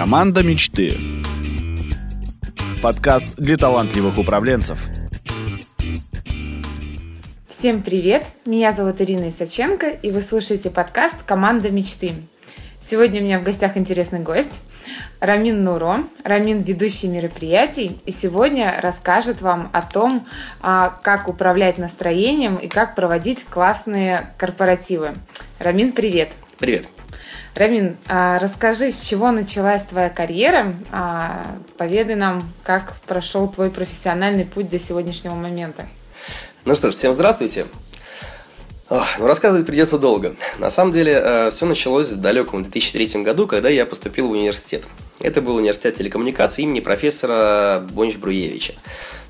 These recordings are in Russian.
Команда мечты. Подкаст для талантливых управленцев. Всем привет! Меня зовут Ирина Исаченко, и вы слушаете подкаст «Команда мечты». Сегодня у меня в гостях интересный гость Рамин Нуро. Рамин – ведущий мероприятий, и сегодня расскажет вам о том, а, как управлять настроением и как проводить классные корпоративы. Рамин, привет! Привет! Рамин, а, расскажи, с чего началась твоя карьера? А, поведай нам, как прошел твой профессиональный путь до сегодняшнего момента. Ну что ж, всем здравствуйте. Ну, рассказывать придется долго. На самом деле, э, все началось в далеком 2003 году, когда я поступил в университет. Это был университет телекоммуникаций имени профессора Бонч Бруевича.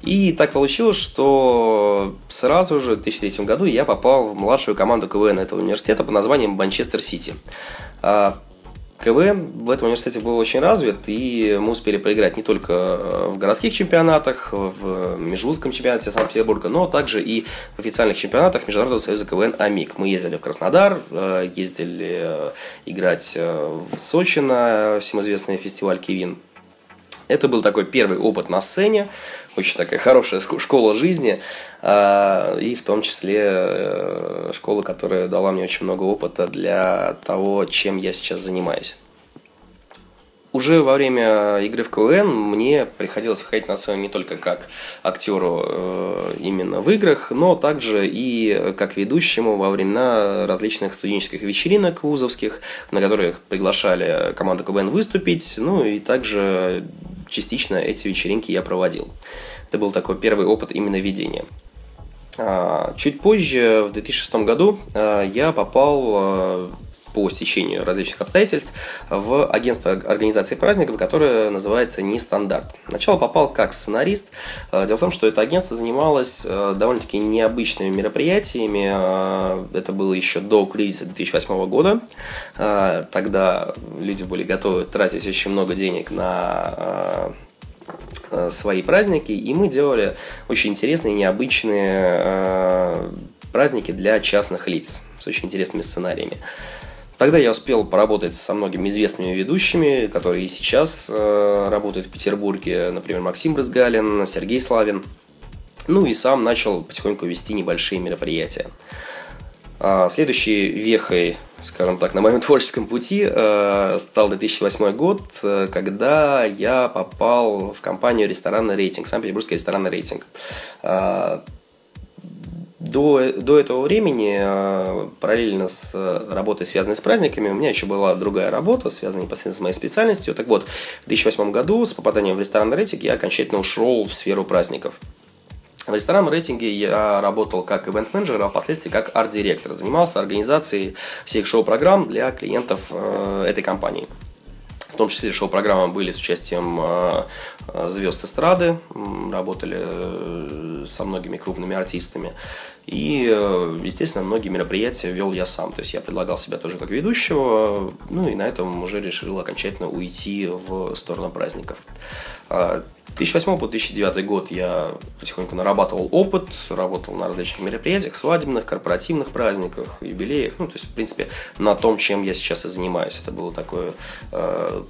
И так получилось, что сразу же в 2003 году я попал в младшую команду КВН этого университета под названием Манчестер Сити. А, КВН в этом университете был очень развит, и мы успели поиграть не только э, в городских чемпионатах, в Межвузском чемпионате Санкт-Петербурга, но также и в официальных чемпионатах Международного союза КВН АМИК. Мы ездили в Краснодар, э, ездили э, играть в Сочи на всем фестиваль Кивин. Это был такой первый опыт на сцене, очень такая хорошая школа жизни, и в том числе школа, которая дала мне очень много опыта для того, чем я сейчас занимаюсь. Уже во время игры в КВН мне приходилось выходить на сцену не только как актеру э, именно в играх, но также и как ведущему во времена различных студенческих вечеринок вузовских, на которых приглашали команду КВН выступить, ну и также частично эти вечеринки я проводил. Это был такой первый опыт именно ведения. А, чуть позже, в 2006 году, я попал по стечению различных обстоятельств в агентство организации праздников, которое называется «Нестандарт». Сначала попал как сценарист. Дело в том, что это агентство занималось довольно-таки необычными мероприятиями. Это было еще до кризиса 2008 года. Тогда люди были готовы тратить очень много денег на Э, свои праздники, и мы делали очень интересные, необычные э, праздники для частных лиц с очень интересными сценариями. Тогда я успел поработать со многими известными ведущими, которые и сейчас э, работают в Петербурге, например, Максим Брызгалин, Сергей Славин. Ну и сам начал потихоньку вести небольшие мероприятия. А, следующей вехой скажем так, на моем творческом пути э, стал 2008 год, э, когда я попал в компанию «Ресторанный рейтинг», Санкт-Петербургский ресторанный рейтинг. Э, до, до этого времени, э, параллельно с работой, связанной с праздниками, у меня еще была другая работа, связанная непосредственно с моей специальностью. Так вот, в 2008 году с попаданием в ресторанный рейтинг я окончательно ушел в сферу праздников. В ресторанном рейтинге я работал как ивент-менеджер, а впоследствии как арт-директор. Занимался организацией всех шоу-программ для клиентов э, этой компании. В том числе шоу-программы были с участием э, звезд эстрады, работали э, со многими крупными артистами. И, естественно, многие мероприятия вел я сам. То есть я предлагал себя тоже как ведущего, ну и на этом уже решил окончательно уйти в сторону праздников. 2008 по 2009 год я потихоньку нарабатывал опыт, работал на различных мероприятиях, свадебных, корпоративных праздниках, юбилеях, ну, то есть, в принципе, на том, чем я сейчас и занимаюсь. Это было такое э,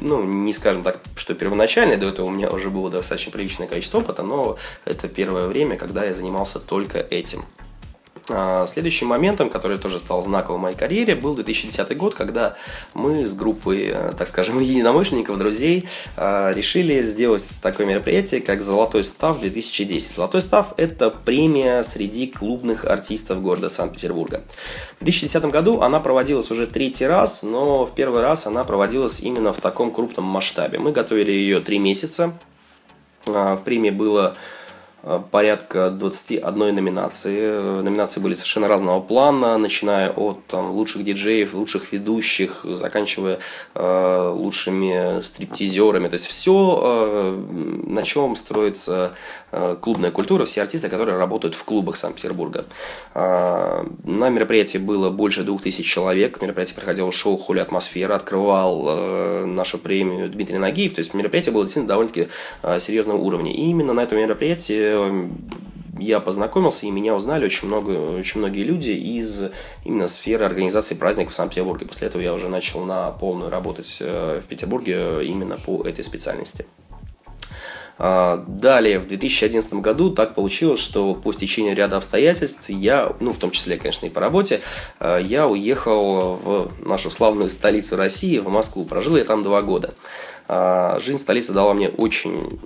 ну, не скажем так, что первоначально, до этого у меня уже было достаточно приличное количество опыта, но это первое время, когда я занимался только этим. А, следующим моментом, который тоже стал знаковым в моей карьере, был 2010 год, когда мы с группой, э, так скажем, единомышленников, друзей, а, решили сделать такое мероприятие, как «Золотой став 2010». «Золотой став» – это премия среди клубных артистов города Санкт-Петербурга. В 2010 году она проводилась уже третий раз, но в первый раз она проводилась именно в таком крупном масштабе. Мы готовили ее три месяца. А, в премии было порядка 21 номинации. Номинации были совершенно разного плана, начиная от там, лучших диджеев, лучших ведущих, заканчивая э, лучшими стриптизерами. То есть все, э, на чем строится э, клубная культура, все артисты, которые работают в клубах Санкт-Петербурга. Э, на мероприятии было больше двух тысяч человек. Мероприятие проходило шоу «Хули атмосфера», открывал э, нашу премию Дмитрий Нагиев. То есть мероприятие было действительно довольно-таки э, серьезного уровня. И именно на этом мероприятии я познакомился, и меня узнали очень, много, очень многие люди из именно сферы организации праздников в Санкт-Петербурге. После этого я уже начал на полную работать в Петербурге именно по этой специальности. А, далее, в 2011 году так получилось, что по стечению ряда обстоятельств я, ну, в том числе, конечно, и по работе, а, я уехал в нашу славную столицу России, в Москву. Прожил я там два года. А, жизнь столицы дала мне очень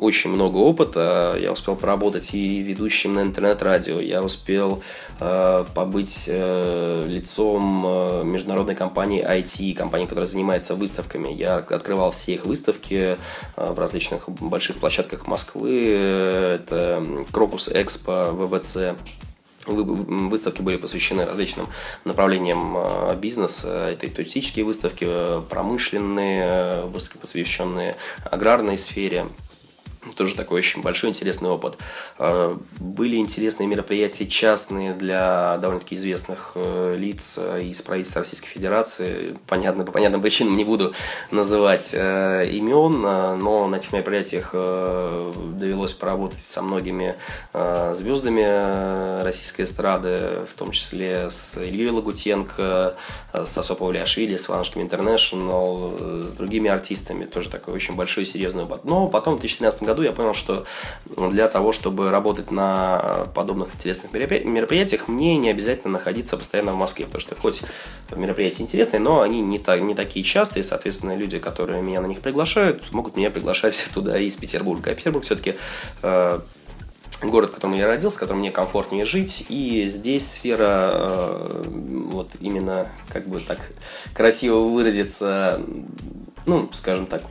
очень много опыта. Я успел поработать и ведущим на интернет-радио, я успел э, побыть э, лицом э, международной компании IT, компании, которая занимается выставками. Я открывал все их выставки э, в различных больших площадках Москвы. Это Крокус Экспо, ВВЦ. Выставки были посвящены различным направлениям э, бизнеса. Это и туристические выставки, э, промышленные э, выставки, посвященные аграрной сфере. Тоже такой очень большой интересный опыт. А, были интересные мероприятия частные для довольно-таки известных э, лиц э, из правительства Российской Федерации. Понятно, по понятным причинам не буду называть э, имен, но на этих мероприятиях довелось поработать со многими звездами российской эстрады, в том числе с Ильей Лагутенко, с Асопо Вляшвили, с Иванушками Интернешнл, с другими артистами. Тоже такой очень большой серьезный опыт. Но потом в 2013 году году я понял, что для того, чтобы работать на подобных интересных мероприятиях, мне не обязательно находиться постоянно в Москве, потому что хоть мероприятия интересные, но они не, так, не такие частые, соответственно, люди, которые меня на них приглашают, могут меня приглашать туда из Петербурга. А Петербург все-таки э, город, в котором я родился, в котором мне комфортнее жить, и здесь сфера, э, вот именно, как бы так красиво выразиться, ну, скажем так,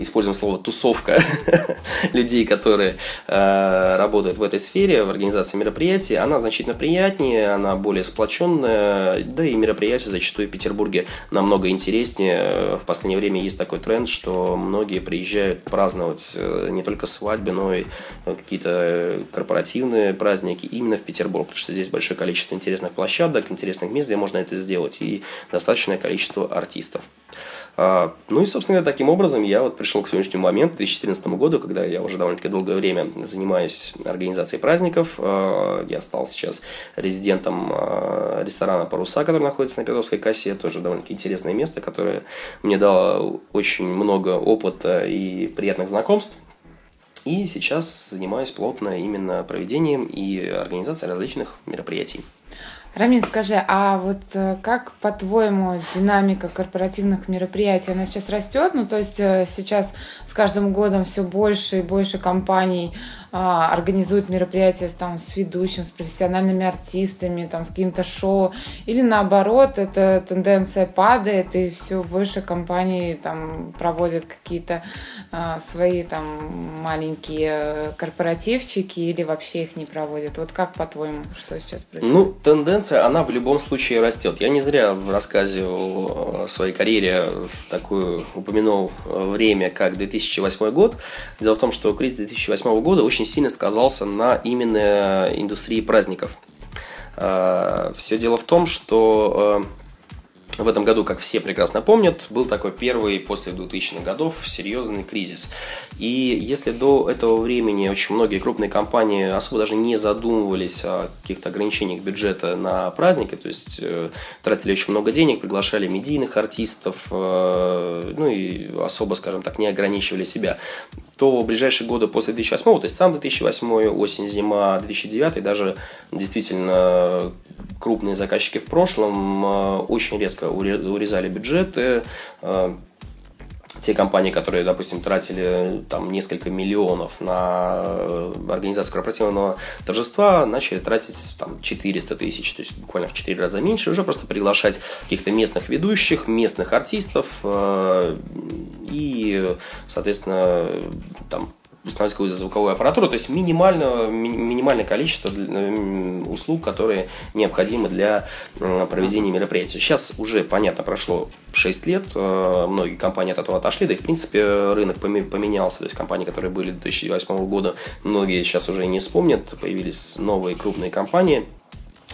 используем слово тусовка людей, которые э, работают в этой сфере, в организации мероприятий, она значительно приятнее, она более сплоченная, да и мероприятия зачастую в Петербурге намного интереснее. В последнее время есть такой тренд, что многие приезжают праздновать э, не только свадьбы, но и какие-то корпоративные праздники именно в Петербург, потому что здесь большое количество интересных площадок, интересных мест, где можно это сделать, и достаточное количество артистов. А, ну и, собственно, таким образом я вот пришел к сегодняшнему моменту, 2014 году, когда я уже довольно-таки долгое время занимаюсь организацией праздников. А, я стал сейчас резидентом а, ресторана «Паруса», который находится на Петровской кассе. Тоже довольно-таки интересное место, которое мне дало очень много опыта и приятных знакомств. И сейчас занимаюсь плотно именно проведением и организацией различных мероприятий. Рамин, скажи, а вот э, как, по-твоему, динамика корпоративных мероприятий, она сейчас растет? Ну, то есть э, сейчас с каждым годом все больше и больше компаний а, организуют мероприятия там, с ведущим, с профессиональными артистами, там, с каким-то шоу, или наоборот, эта тенденция падает, и все больше компаний там проводят какие-то а, свои там маленькие корпоративчики, или вообще их не проводят. Вот как по-твоему, что сейчас происходит? Ну, тенденция, она в любом случае растет. Я не зря в рассказе о своей карьере такую упомянул время, как 2008 год. Дело в том, что кризис 2008 года очень очень сильно сказался на именно индустрии праздников. А, Все дело в том, что э, в этом году, как все прекрасно помнят, был такой первый после 2000-х годов серьезный кризис. И если до этого времени очень многие крупные компании особо даже не задумывались о каких-то ограничениях бюджета на праздники, то есть э, тратили очень много денег, приглашали медийных артистов, э, ну и особо, скажем так, не ограничивали себя, то в ближайшие годы после 2008, то есть сам 2008, осень, зима, 2009, даже действительно крупные заказчики в прошлом э, очень резко урезали бюджеты. Э, те компании, которые, допустим, тратили там несколько миллионов на э, организацию корпоративного торжества, начали тратить там 400 тысяч, то есть буквально в 4 раза меньше, уже просто приглашать каких-то местных ведущих, местных артистов и, соответственно, там установить какую-то звуковую аппаратуру, то есть минимальное, минимальное количество услуг, которые необходимы для проведения мероприятия. Сейчас уже, понятно, прошло 6 лет, э, многие компании от этого отошли, да и в принципе рынок поменялся, то есть компании, которые были до 2008 года, многие сейчас уже не вспомнят, появились новые крупные компании,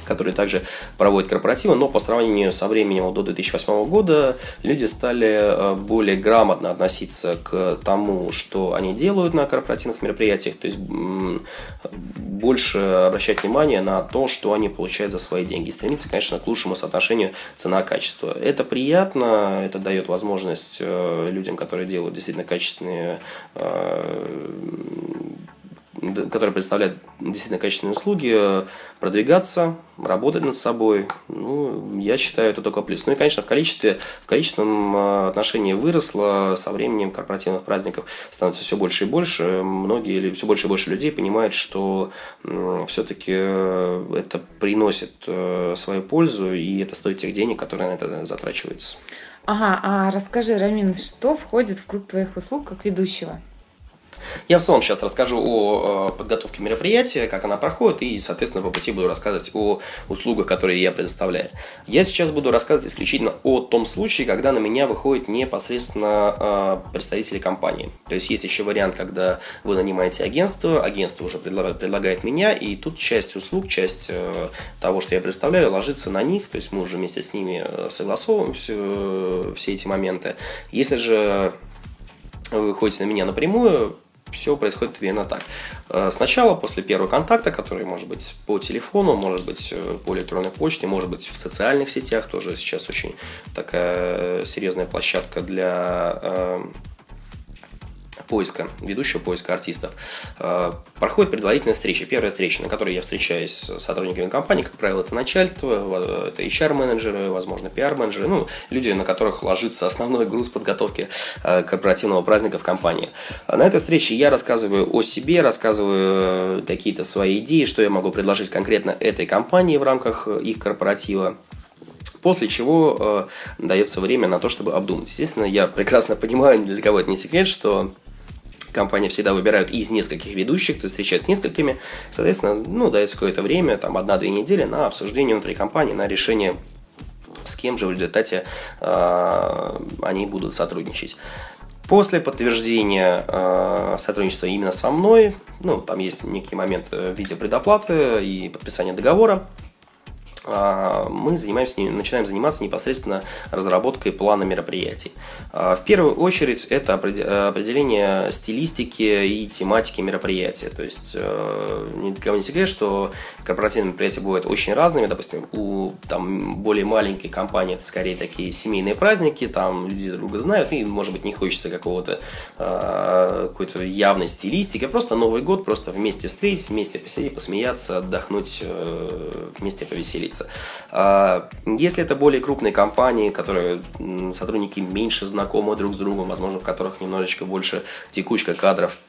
которые также проводят корпоративы, но по сравнению со временем до 2008 года люди стали э, более грамотно относиться к тому, что они делают на корпоративных мероприятиях, то есть больше обращать внимание на то, что они получают за свои деньги. Стремиться, конечно, к лучшему соотношению цена-качество. Это приятно, это дает возможность э, людям, которые делают действительно качественные э, которые представляют действительно качественные услуги, продвигаться, работать над собой. Ну, я считаю, это только плюс. Ну и, конечно, в количестве, в количественном э, отношении выросло со временем корпоративных праздников становится все больше и больше. Многие или все больше и больше людей понимают, что все-таки э, это приносит э, свою пользу, и это стоит тех денег, которые на это затрачиваются. Ага, а расскажи, Рамин, что входит в круг твоих услуг как ведущего? Я в целом сейчас расскажу о э, подготовке мероприятия, как она проходит, и, соответственно, по пути буду рассказывать о услугах, которые я предоставляю. Я сейчас буду рассказывать исключительно о том случае, когда на меня выходят непосредственно э, представители компании. То есть есть еще вариант, когда вы нанимаете агентство, агентство уже предлагает, предлагает меня, и тут часть услуг, часть э, того, что я представляю, ложится на них, то есть мы уже вместе с ними согласовываем все, все эти моменты. Если же вы ходите на меня напрямую, все происходит примерно так. Э, сначала, после первого контакта, который может быть по телефону, может быть э, по электронной почте, может быть в социальных сетях, тоже сейчас очень такая серьезная площадка для э, поиска, ведущего поиска артистов, э, проходит предварительная встреча. Первая встреча, на которой я встречаюсь с сотрудниками компании, как правило, это начальство, это HR-менеджеры, возможно, PR-менеджеры, ну, люди, на которых ложится основной груз подготовки э, корпоративного праздника в компании. На этой встрече я рассказываю о себе, рассказываю какие-то свои идеи, что я могу предложить конкретно этой компании в рамках их корпоратива. После чего э, дается время на то, чтобы обдумать. Естественно, я прекрасно понимаю, для кого это не секрет, что компания всегда выбирают из нескольких ведущих, то есть встречаются с несколькими, соответственно, ну, дается какое-то время, там, одна-две недели на обсуждение внутри компании, на решение, с кем же в результате э, они будут сотрудничать. После подтверждения э, сотрудничества именно со мной, ну, там есть некий момент в виде предоплаты и подписания договора, мы занимаемся, начинаем заниматься непосредственно разработкой плана мероприятий. А, в первую очередь это определение стилистики и тематики мероприятия. То есть э, ни для кого не секрет, что корпоративные мероприятия бывают очень разными. Допустим, у там, более маленькой компании это скорее такие семейные праздники, там люди друг друга знают, и, может быть, не хочется какого-то а, какой-то явной стилистики, а просто Новый год, просто вместе встретить, вместе посидеть, посмеяться, отдохнуть, э, вместе повеселиться делиться. А, если это более крупные компании, которые сотрудники меньше знакомы друг с другом, возможно, в которых немножечко больше текучка кадров –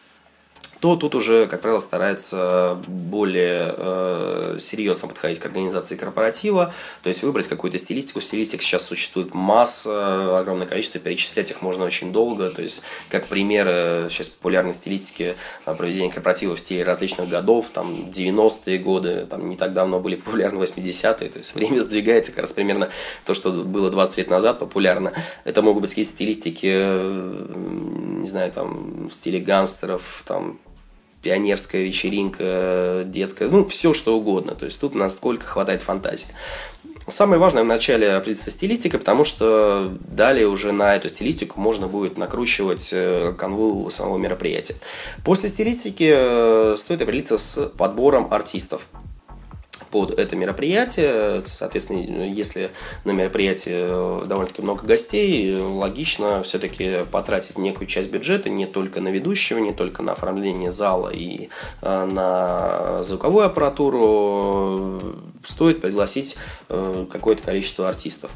то тут уже, как правило, старается более э, серьезно подходить к организации корпоратива, то есть выбрать какую-то стилистику. Стилистик сейчас существует масса, огромное количество, перечислять их можно очень долго. То есть, как примеры сейчас популярной стилистики э, проведения корпоратива в стиле различных годов, там 90-е годы, там не так давно были популярны 80-е, то есть время сдвигается, как раз примерно то, что было 20 лет назад популярно. Это могут быть какие-то стилистики, э, не знаю, там в стиле гангстеров, там пионерская вечеринка, детская, ну, все что угодно. То есть тут насколько хватает фантазии. Самое важное в начале определиться стилистика, потому что далее уже на эту стилистику можно будет накручивать э, канву самого мероприятия. После стилистики э, стоит определиться с подбором артистов под это мероприятие. Соответственно, если на мероприятии э, довольно-таки много гостей, логично все-таки потратить некую часть бюджета не только на ведущего, не только на оформление зала и э, на звуковую аппаратуру. Стоит пригласить э, какое-то количество артистов.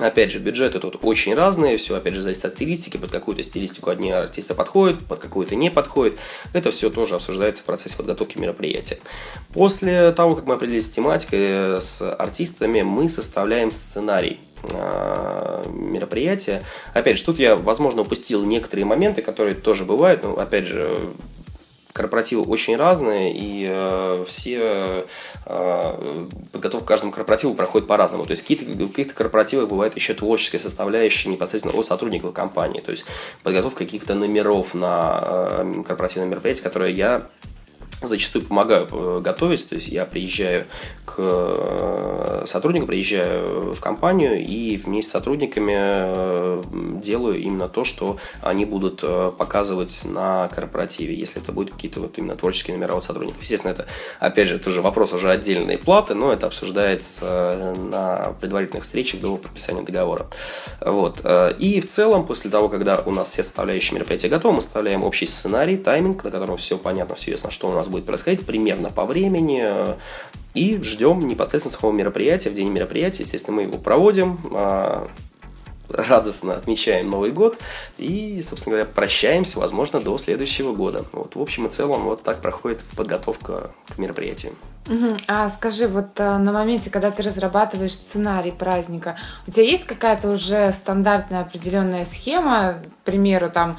Опять же, бюджеты тут очень разные, все опять же зависит от стилистики, под какую-то стилистику одни артисты подходят, под какую-то не подходят. Это все тоже обсуждается в процессе подготовки мероприятия. После того, как мы определились с тематикой, с артистами, мы составляем сценарий а, мероприятия. Опять же, тут я, возможно, упустил некоторые моменты, которые тоже бывают, но, опять же, корпоративы очень разные, и э, все э, подготовка к каждому корпоративу проходит по-разному. То есть в каких-то корпоративах бывает еще творческая составляющая непосредственно от сотрудников компании. То есть подготовка каких-то номеров на э, корпоративное мероприятие, которое я зачастую помогаю э, готовить, то есть я приезжаю к э, сотруднику, приезжаю в компанию и вместе с сотрудниками э, делаю именно то, что они будут показывать на корпоративе, если это будут какие-то вот именно творческие номера от сотрудников. Естественно, это, опять же, тоже вопрос уже отдельной платы, но это обсуждается на предварительных встречах до подписания договора. Вот. И в целом, после того, когда у нас все составляющие мероприятия готовы, мы составляем общий сценарий, тайминг, на котором все понятно, все ясно, что у нас будет происходить примерно по времени. И ждем непосредственно самого мероприятия. В день мероприятия, естественно, мы его проводим а, радостно отмечаем Новый год и, собственно говоря, прощаемся, возможно, до следующего года. Вот, в общем и целом, вот так проходит подготовка к мероприятиям. Угу. А скажи, вот а, на моменте, когда ты разрабатываешь сценарий праздника, у тебя есть какая-то уже стандартная определенная схема? К примеру, там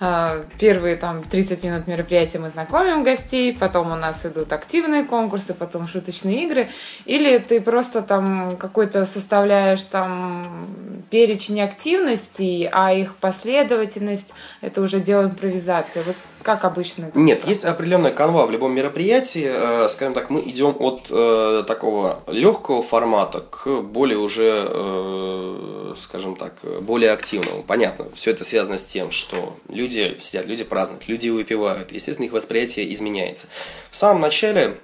а, первые там 30 минут мероприятия мы знакомим гостей, потом у нас идут активные конкурсы, потом шуточные игры, или ты просто там какой-то составляешь там перечень активностей, а их последовательность это уже дело импровизации. Вот как обычно? Нет, есть определенная канва в любом мероприятии. Э, скажем так, мы идем от э, такого легкого формата к более уже, э, скажем так, более активному. Понятно, все это связано с тем, что люди сидят, люди празднуют, люди выпивают. Естественно, их восприятие изменяется. В самом начале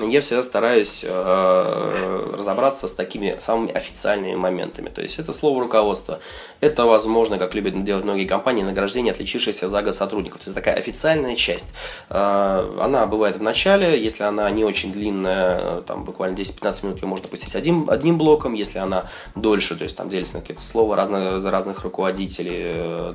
я всегда стараюсь э, разобраться с такими самыми официальными моментами. То есть это слово руководства. Это, возможно, как любят делать многие компании, награждение отличившихся за год сотрудников. То есть такая официальная часть. Э, она бывает в начале, если она не очень длинная, там буквально 10-15 минут ее можно пустить один, одним блоком. Если она дольше, то есть там делится на какие-то слова разных, разных руководителей, э,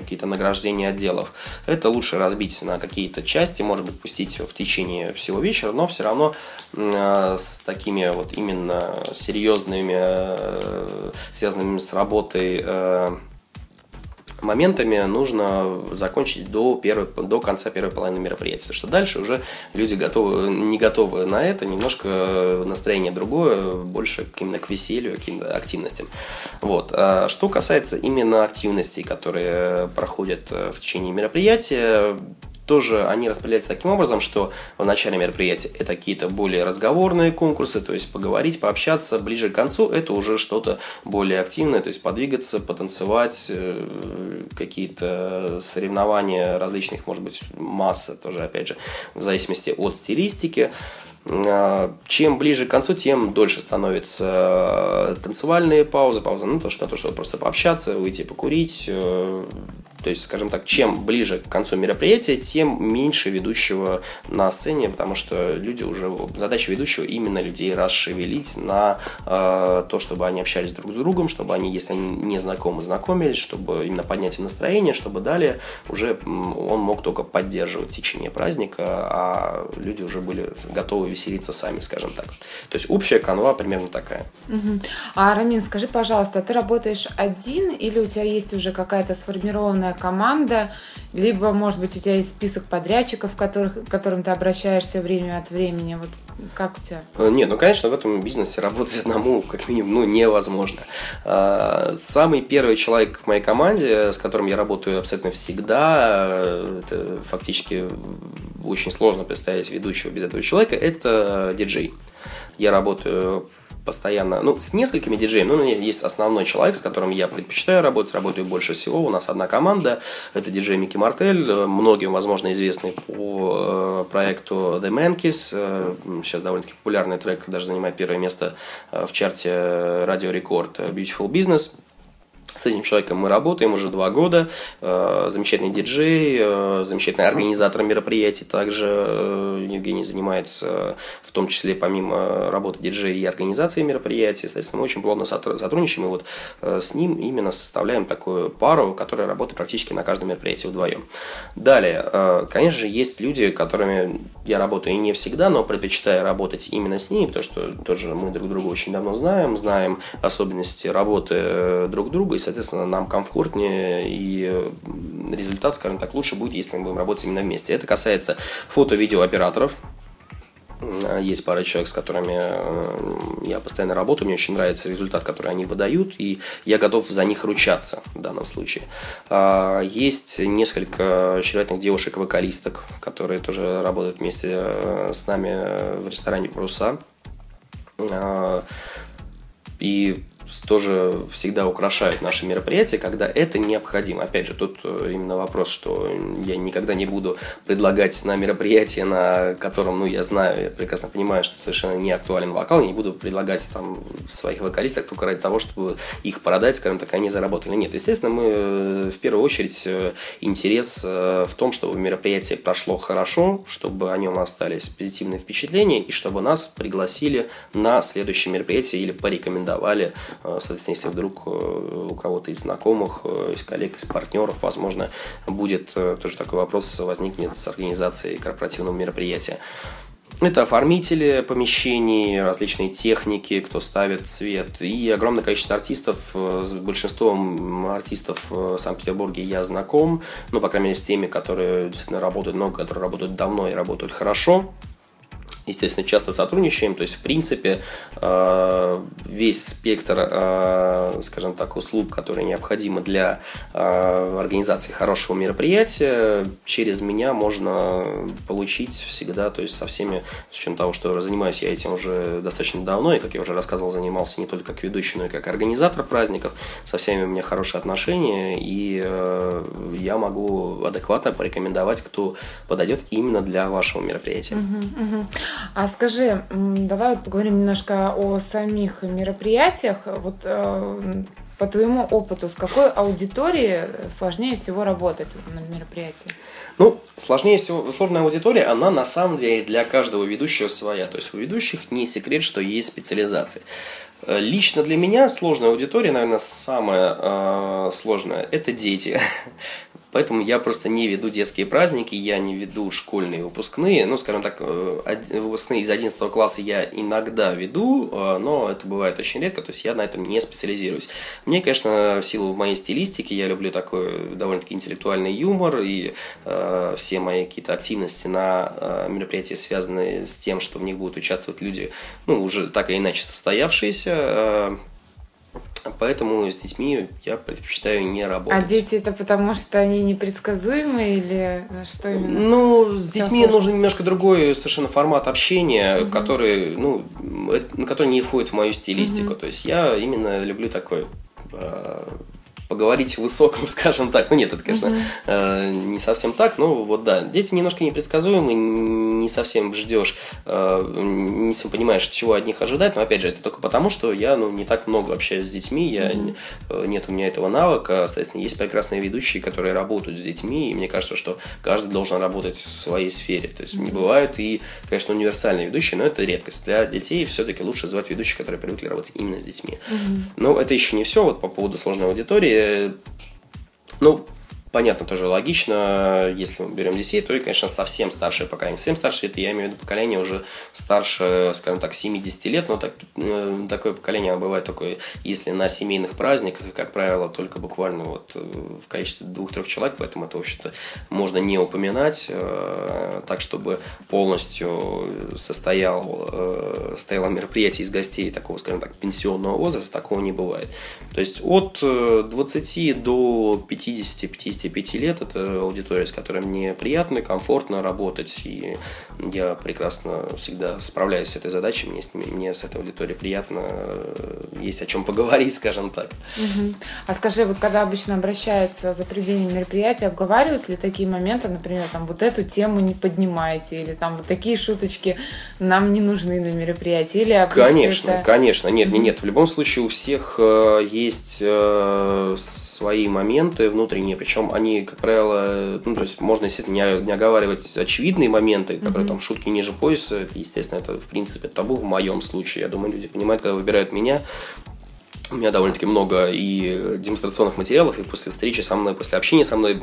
какие-то награждения отделов. Это лучше разбить на какие-то части, может быть, пустить в течение всего вечера, но все равно равно э, с такими вот именно серьезными, э, связанными с работой э, моментами нужно закончить до, первой, до конца первой половины мероприятия. Потому что дальше уже люди готовы, не готовы на это, немножко настроение другое, больше именно к веселью, к каким-то активностям. Вот. А что касается именно активностей, которые проходят в течение мероприятия, тоже они распределяются таким образом, что в начале мероприятия это какие-то более разговорные конкурсы, то есть поговорить, пообщаться, ближе к концу это уже что-то более активное, то есть подвигаться, потанцевать, э, какие-то соревнования различных, может быть, масса тоже, опять же, в зависимости от стилистики. А, чем ближе к концу, тем дольше становятся танцевальные паузы, паузы, ну, то, что, то, что просто пообщаться, выйти покурить, э, то есть, скажем так, чем ближе к концу мероприятия, тем меньше ведущего на сцене, потому что люди уже... Задача ведущего именно людей расшевелить на э, то, чтобы они общались друг с другом, чтобы они, если они не знакомы, знакомились, чтобы именно поднять настроение, чтобы далее уже он мог только поддерживать течение праздника, а люди уже были готовы веселиться сами, скажем так. То есть общая канва примерно такая. Угу. А, Рамин, скажи, пожалуйста, ты работаешь один или у тебя есть уже какая-то сформированная команда, либо, может быть, у тебя есть список подрядчиков, которых, к которым ты обращаешься время от времени. Вот как у тебя? Э, нет, ну, конечно, в этом бизнесе работать одному, как минимум, ну, невозможно. А, самый первый человек в моей команде, с которым я работаю абсолютно всегда, э, это фактически очень сложно представить ведущего без этого человека, это диджей. Я работаю постоянно, ну, с несколькими диджеями, ну, у меня есть основной человек, с которым я предпочитаю работать, работаю больше всего, у нас одна команда, это диджей Микки Мартель, многим, возможно, известный по э, проекту The Mankies, э, сейчас довольно-таки популярный трек, даже занимает первое место э, в чарте Радио Рекорд Beautiful Business, с этим человеком мы работаем уже два года. Э, замечательный диджей, э, замечательный организатор мероприятий. Также э, Евгений занимается, в том числе, помимо работы диджея и организации мероприятий. Соответственно, мы очень плотно сотрудничаем. И вот с ним именно составляем такую пару, которая работает практически на каждом мероприятии вдвоем. Далее, конечно же, есть люди, которыми я работаю не всегда, но предпочитаю работать именно с ними, потому что тоже мы друг друга очень давно знаем, знаем особенности работы друг друга, и, соответственно, нам комфортнее и результат, скажем так, лучше будет, если мы будем работать именно вместе. Это касается фото-видео операторов, Есть пара человек, с которыми э, я постоянно работаю, мне очень нравится результат, который они выдают, и я готов за них ручаться в данном случае. А, есть несколько очаровательных девушек-вокалисток, которые тоже работают вместе э, с нами в ресторане «Паруса». А, и тоже всегда украшают наши мероприятия, когда это необходимо. Опять же, тут э, именно вопрос, что я никогда не буду предлагать на мероприятие, на котором, ну, я знаю, я прекрасно понимаю, что совершенно не актуален вокал, я не буду предлагать там своих вокалисток только ради того, чтобы их продать, скажем так, они заработали. Нет, естественно, мы э, в первую очередь э, интерес в том, чтобы мероприятие прошло хорошо, чтобы о нем остались позитивные впечатления и чтобы нас пригласили на следующее мероприятие или порекомендовали соответственно, если вдруг э, у кого-то из знакомых, э, из коллег, из партнеров, возможно, будет тоже такой вопрос возникнет с организацией корпоративного мероприятия. Это оформители помещений, различные техники, кто ставит цвет. И огромное количество артистов. С большинством артистов в Санкт-Петербурге я знаком. Ну, по крайней мере, с теми, которые действительно работают много, которые работают давно и работают хорошо естественно, часто сотрудничаем. То есть, в принципе, э, весь спектр, э, скажем так, услуг, которые необходимы для э, организации хорошего мероприятия, через меня можно получить всегда, то есть со всеми, с учетом того, что занимаюсь я этим уже достаточно давно, и, как я уже рассказывал, занимался не только как ведущий, но и как организатор праздников, со всеми у меня хорошие отношения, и я могу адекватно порекомендовать, кто подойдет именно для вашего мероприятия. Uh-huh, uh-huh. А скажи, давай вот поговорим немножко о самих мероприятиях. Вот э, по твоему опыту, с какой аудиторией сложнее всего работать на мероприятии? Ну, сложнее всего, сложная аудитория, она на самом деле для каждого ведущего своя. То есть у ведущих не секрет, что есть специализации. Э, лично для меня сложная аудитория, наверное, самая э, сложная – это дети. Поэтому я просто не веду детские праздники, я не веду школьные выпускные. Ну, скажем так, э, выпускные из 11 класса я иногда веду, э, но это бывает очень редко, то есть я на этом не специализируюсь. Мне, конечно, в силу моей стилистики, я люблю такой довольно-таки интеллектуальный юмор, и э, все мои какие-то активности на э, мероприятия, связанные с тем, что в них будут участвовать люди, ну, уже так или иначе состоявшиеся, э, Поэтому с детьми я предпочитаю не работать. А дети это потому, что они непредсказуемы или что именно? Ну, с детьми сложно? нужен немножко другой совершенно формат общения, угу. который, ну, который не входит в мою стилистику. Угу. То есть я именно люблю такой поговорить высоком, скажем так. Ну нет, это, конечно, mm-hmm. э, не совсем так, но вот да, дети немножко непредсказуемы, не совсем ждешь, э, не совсем понимаешь, чего от них ожидать, но опять же, это только потому, что я ну, не так много общаюсь с детьми, я, mm-hmm. нет у меня этого навыка, соответственно, есть прекрасные ведущие, которые работают с детьми, и мне кажется, что каждый должен работать в своей сфере, то есть mm-hmm. не бывают и, конечно, универсальные ведущие, но это редкость. Для детей все-таки лучше звать ведущих, которые привыкли работать именно с детьми. Mm-hmm. Но это еще не все, вот по поводу сложной аудитории, и, ну, понятно, тоже логично, если мы берем детей, то, и, конечно, совсем старшее поколение. Совсем старшее, это я имею в виду поколение уже старше, скажем так, 70 лет, но так, э, такое поколение бывает такое, если на семейных праздниках, как правило, только буквально вот э, в количестве двух-трех человек, поэтому это, в общем-то, можно не упоминать, э, так, чтобы полностью состоял, состояло мероприятие из гостей такого, скажем так, пенсионного возраста, такого не бывает. То есть от 20 до 50-50 25 лет. Это аудитория, с которой мне приятно, комфортно работать. И я прекрасно всегда справляюсь с этой задачей. Мне с, мне с этой аудиторией приятно. Э, есть о чем поговорить, скажем так. Угу. А скажи, вот когда обычно обращаются за проведением мероприятия, обговаривают ли такие моменты, например, там вот эту тему не поднимайте, или там вот такие шуточки нам не нужны на мероприятии? Или конечно, это... конечно. Нет, угу. нет, в любом случае у всех э, есть э, свои моменты внутренние, причем они, как правило, ну, то есть можно, естественно, не, не оговаривать очевидные моменты, которые mm-hmm. там шутки ниже пояса, это, естественно, это, в принципе, табу в моем случае. Я думаю, люди понимают, когда выбирают меня, у меня довольно-таки много и демонстрационных материалов, и после встречи со мной, после общения со мной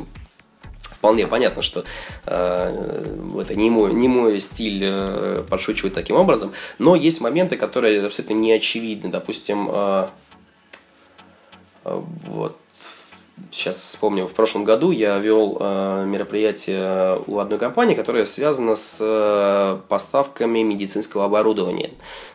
вполне понятно, что э, это не мой, не мой стиль э, подшучивать таким образом, но есть моменты, которые абсолютно не очевидны. Допустим, э, э, вот сейчас вспомнил, в прошлом году я вел э, мероприятие у одной компании, которая связана с э, поставками медицинского оборудования.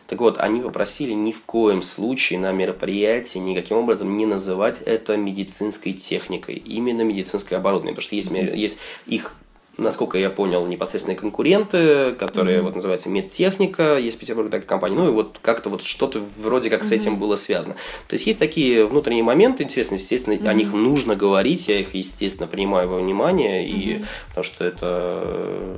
Так вот, они попросили ни в коем случае на мероприятии никаким образом не называть это медицинской техникой, именно медицинское оборудование, потому что есть, есть их насколько я понял, непосредственные конкуренты, которые mm-hmm. вот называется медтехника, есть в Петербурге такая компания, ну и вот как-то вот что-то вроде как mm-hmm. с этим было связано. То есть есть такие внутренние моменты, интересно, естественно, mm-hmm. о них нужно говорить, я их, естественно, принимаю во внимание, mm-hmm. и потому что это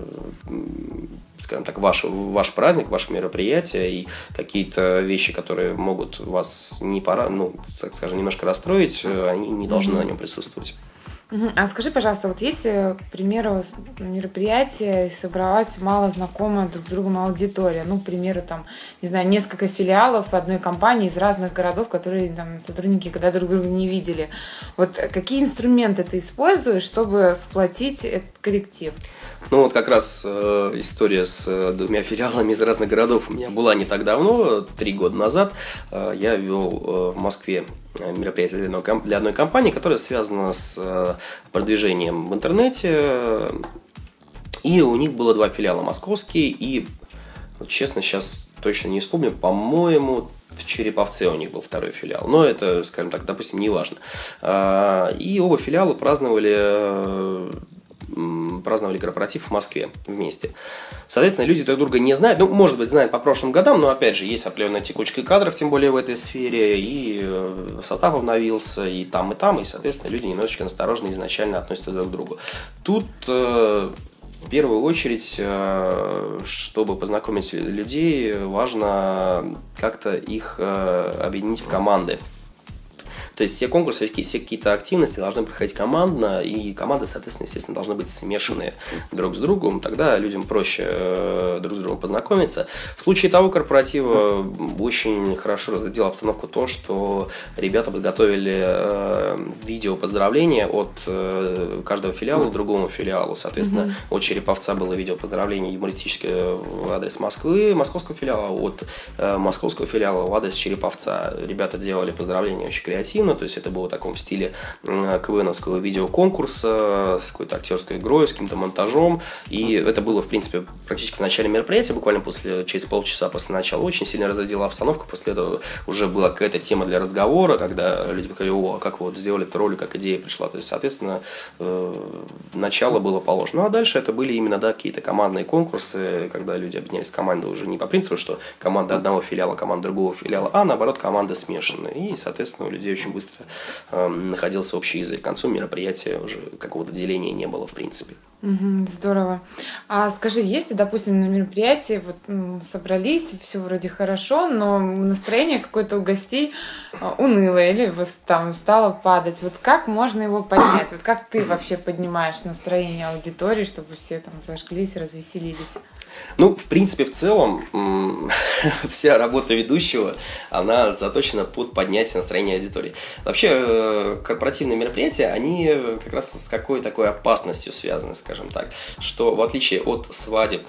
скажем так, ваш, ваш праздник, ваше мероприятие, и какие-то вещи, которые могут вас не пора, ну, так скажем, немножко расстроить, они не должны mm-hmm. на нем присутствовать. А скажи, пожалуйста, вот если, к примеру, мероприятие собралась мало знакомая друг с другом аудитория, ну, к примеру, там, не знаю, несколько филиалов одной компании из разных городов, которые там сотрудники когда друг друга не видели. Вот какие инструменты ты используешь, чтобы сплотить этот коллектив? Ну вот как раз э, история с э, двумя филиалами из разных городов у меня была не так давно, три года назад. Э, я вел э, в Москве мероприятие для одной, для одной компании, которая связана с э, продвижением в интернете. И у них было два филиала московские и, вот честно, сейчас точно не вспомню, по-моему, в Череповце у них был второй филиал. Но это, скажем так, допустим, не важно. А, и оба филиала праздновали э, праздновали корпоратив в Москве вместе. Соответственно, люди друг друга не знают. Ну, может быть, знают по прошлым годам, но, опять же, есть определенная текучка кадров, тем более в этой сфере, и э, состав обновился, и там, и там, и, соответственно, люди немножечко настороженно изначально относятся друг к другу. Тут э, в первую очередь, э, чтобы познакомить людей, важно как-то их объединить в команды. То есть все конкурсы, все какие-то активности должны проходить командно, и команды, соответственно, естественно, должны быть смешанные друг с другом, тогда людям проще э, друг с другом познакомиться. В случае того корпоратива очень хорошо разглядел обстановку то, что ребята подготовили э, видео поздравления от э, каждого филиала к другому филиалу. Соответственно, mm-hmm. от Череповца было видео поздравления юмористическое в адрес Москвы, московского филиала, от московского филиала в адрес Череповца. Ребята делали поздравления очень креативно, картину, то есть это было в таком стиле КВНовского видеоконкурса с какой-то актерской игрой, с каким-то монтажом, и это было, в принципе, практически в начале мероприятия, буквально после, через полчаса после начала, очень сильно разрядила обстановку, после этого уже была какая-то тема для разговора, когда люди говорили, о, а как вы вот сделали эту роль, как идея пришла, то есть, соответственно, э, начало было положено. Ну, а дальше это были именно, да, какие-то командные конкурсы, когда люди объединялись команды уже не по принципу, что команда одного филиала, команда другого филиала, а наоборот, команды смешанные. И, соответственно, у людей очень быстро э, находился общий язык. К концу мероприятия уже какого-то деления не было, в принципе. здорово. А скажи, если, допустим, на мероприятии вот собрались, все вроде хорошо, но настроение какое-то у гостей а, унылое или вот там стало падать, вот как можно его поднять? Вот как ты вообще поднимаешь настроение аудитории, чтобы все там зажглись, развеселились? Ну, в принципе, в целом, вся работа ведущего, она заточена под поднятие настроения аудитории. Вообще, э, корпоративные мероприятия, они как раз с какой такой опасностью связаны, скажем так, что в отличие от свадеб,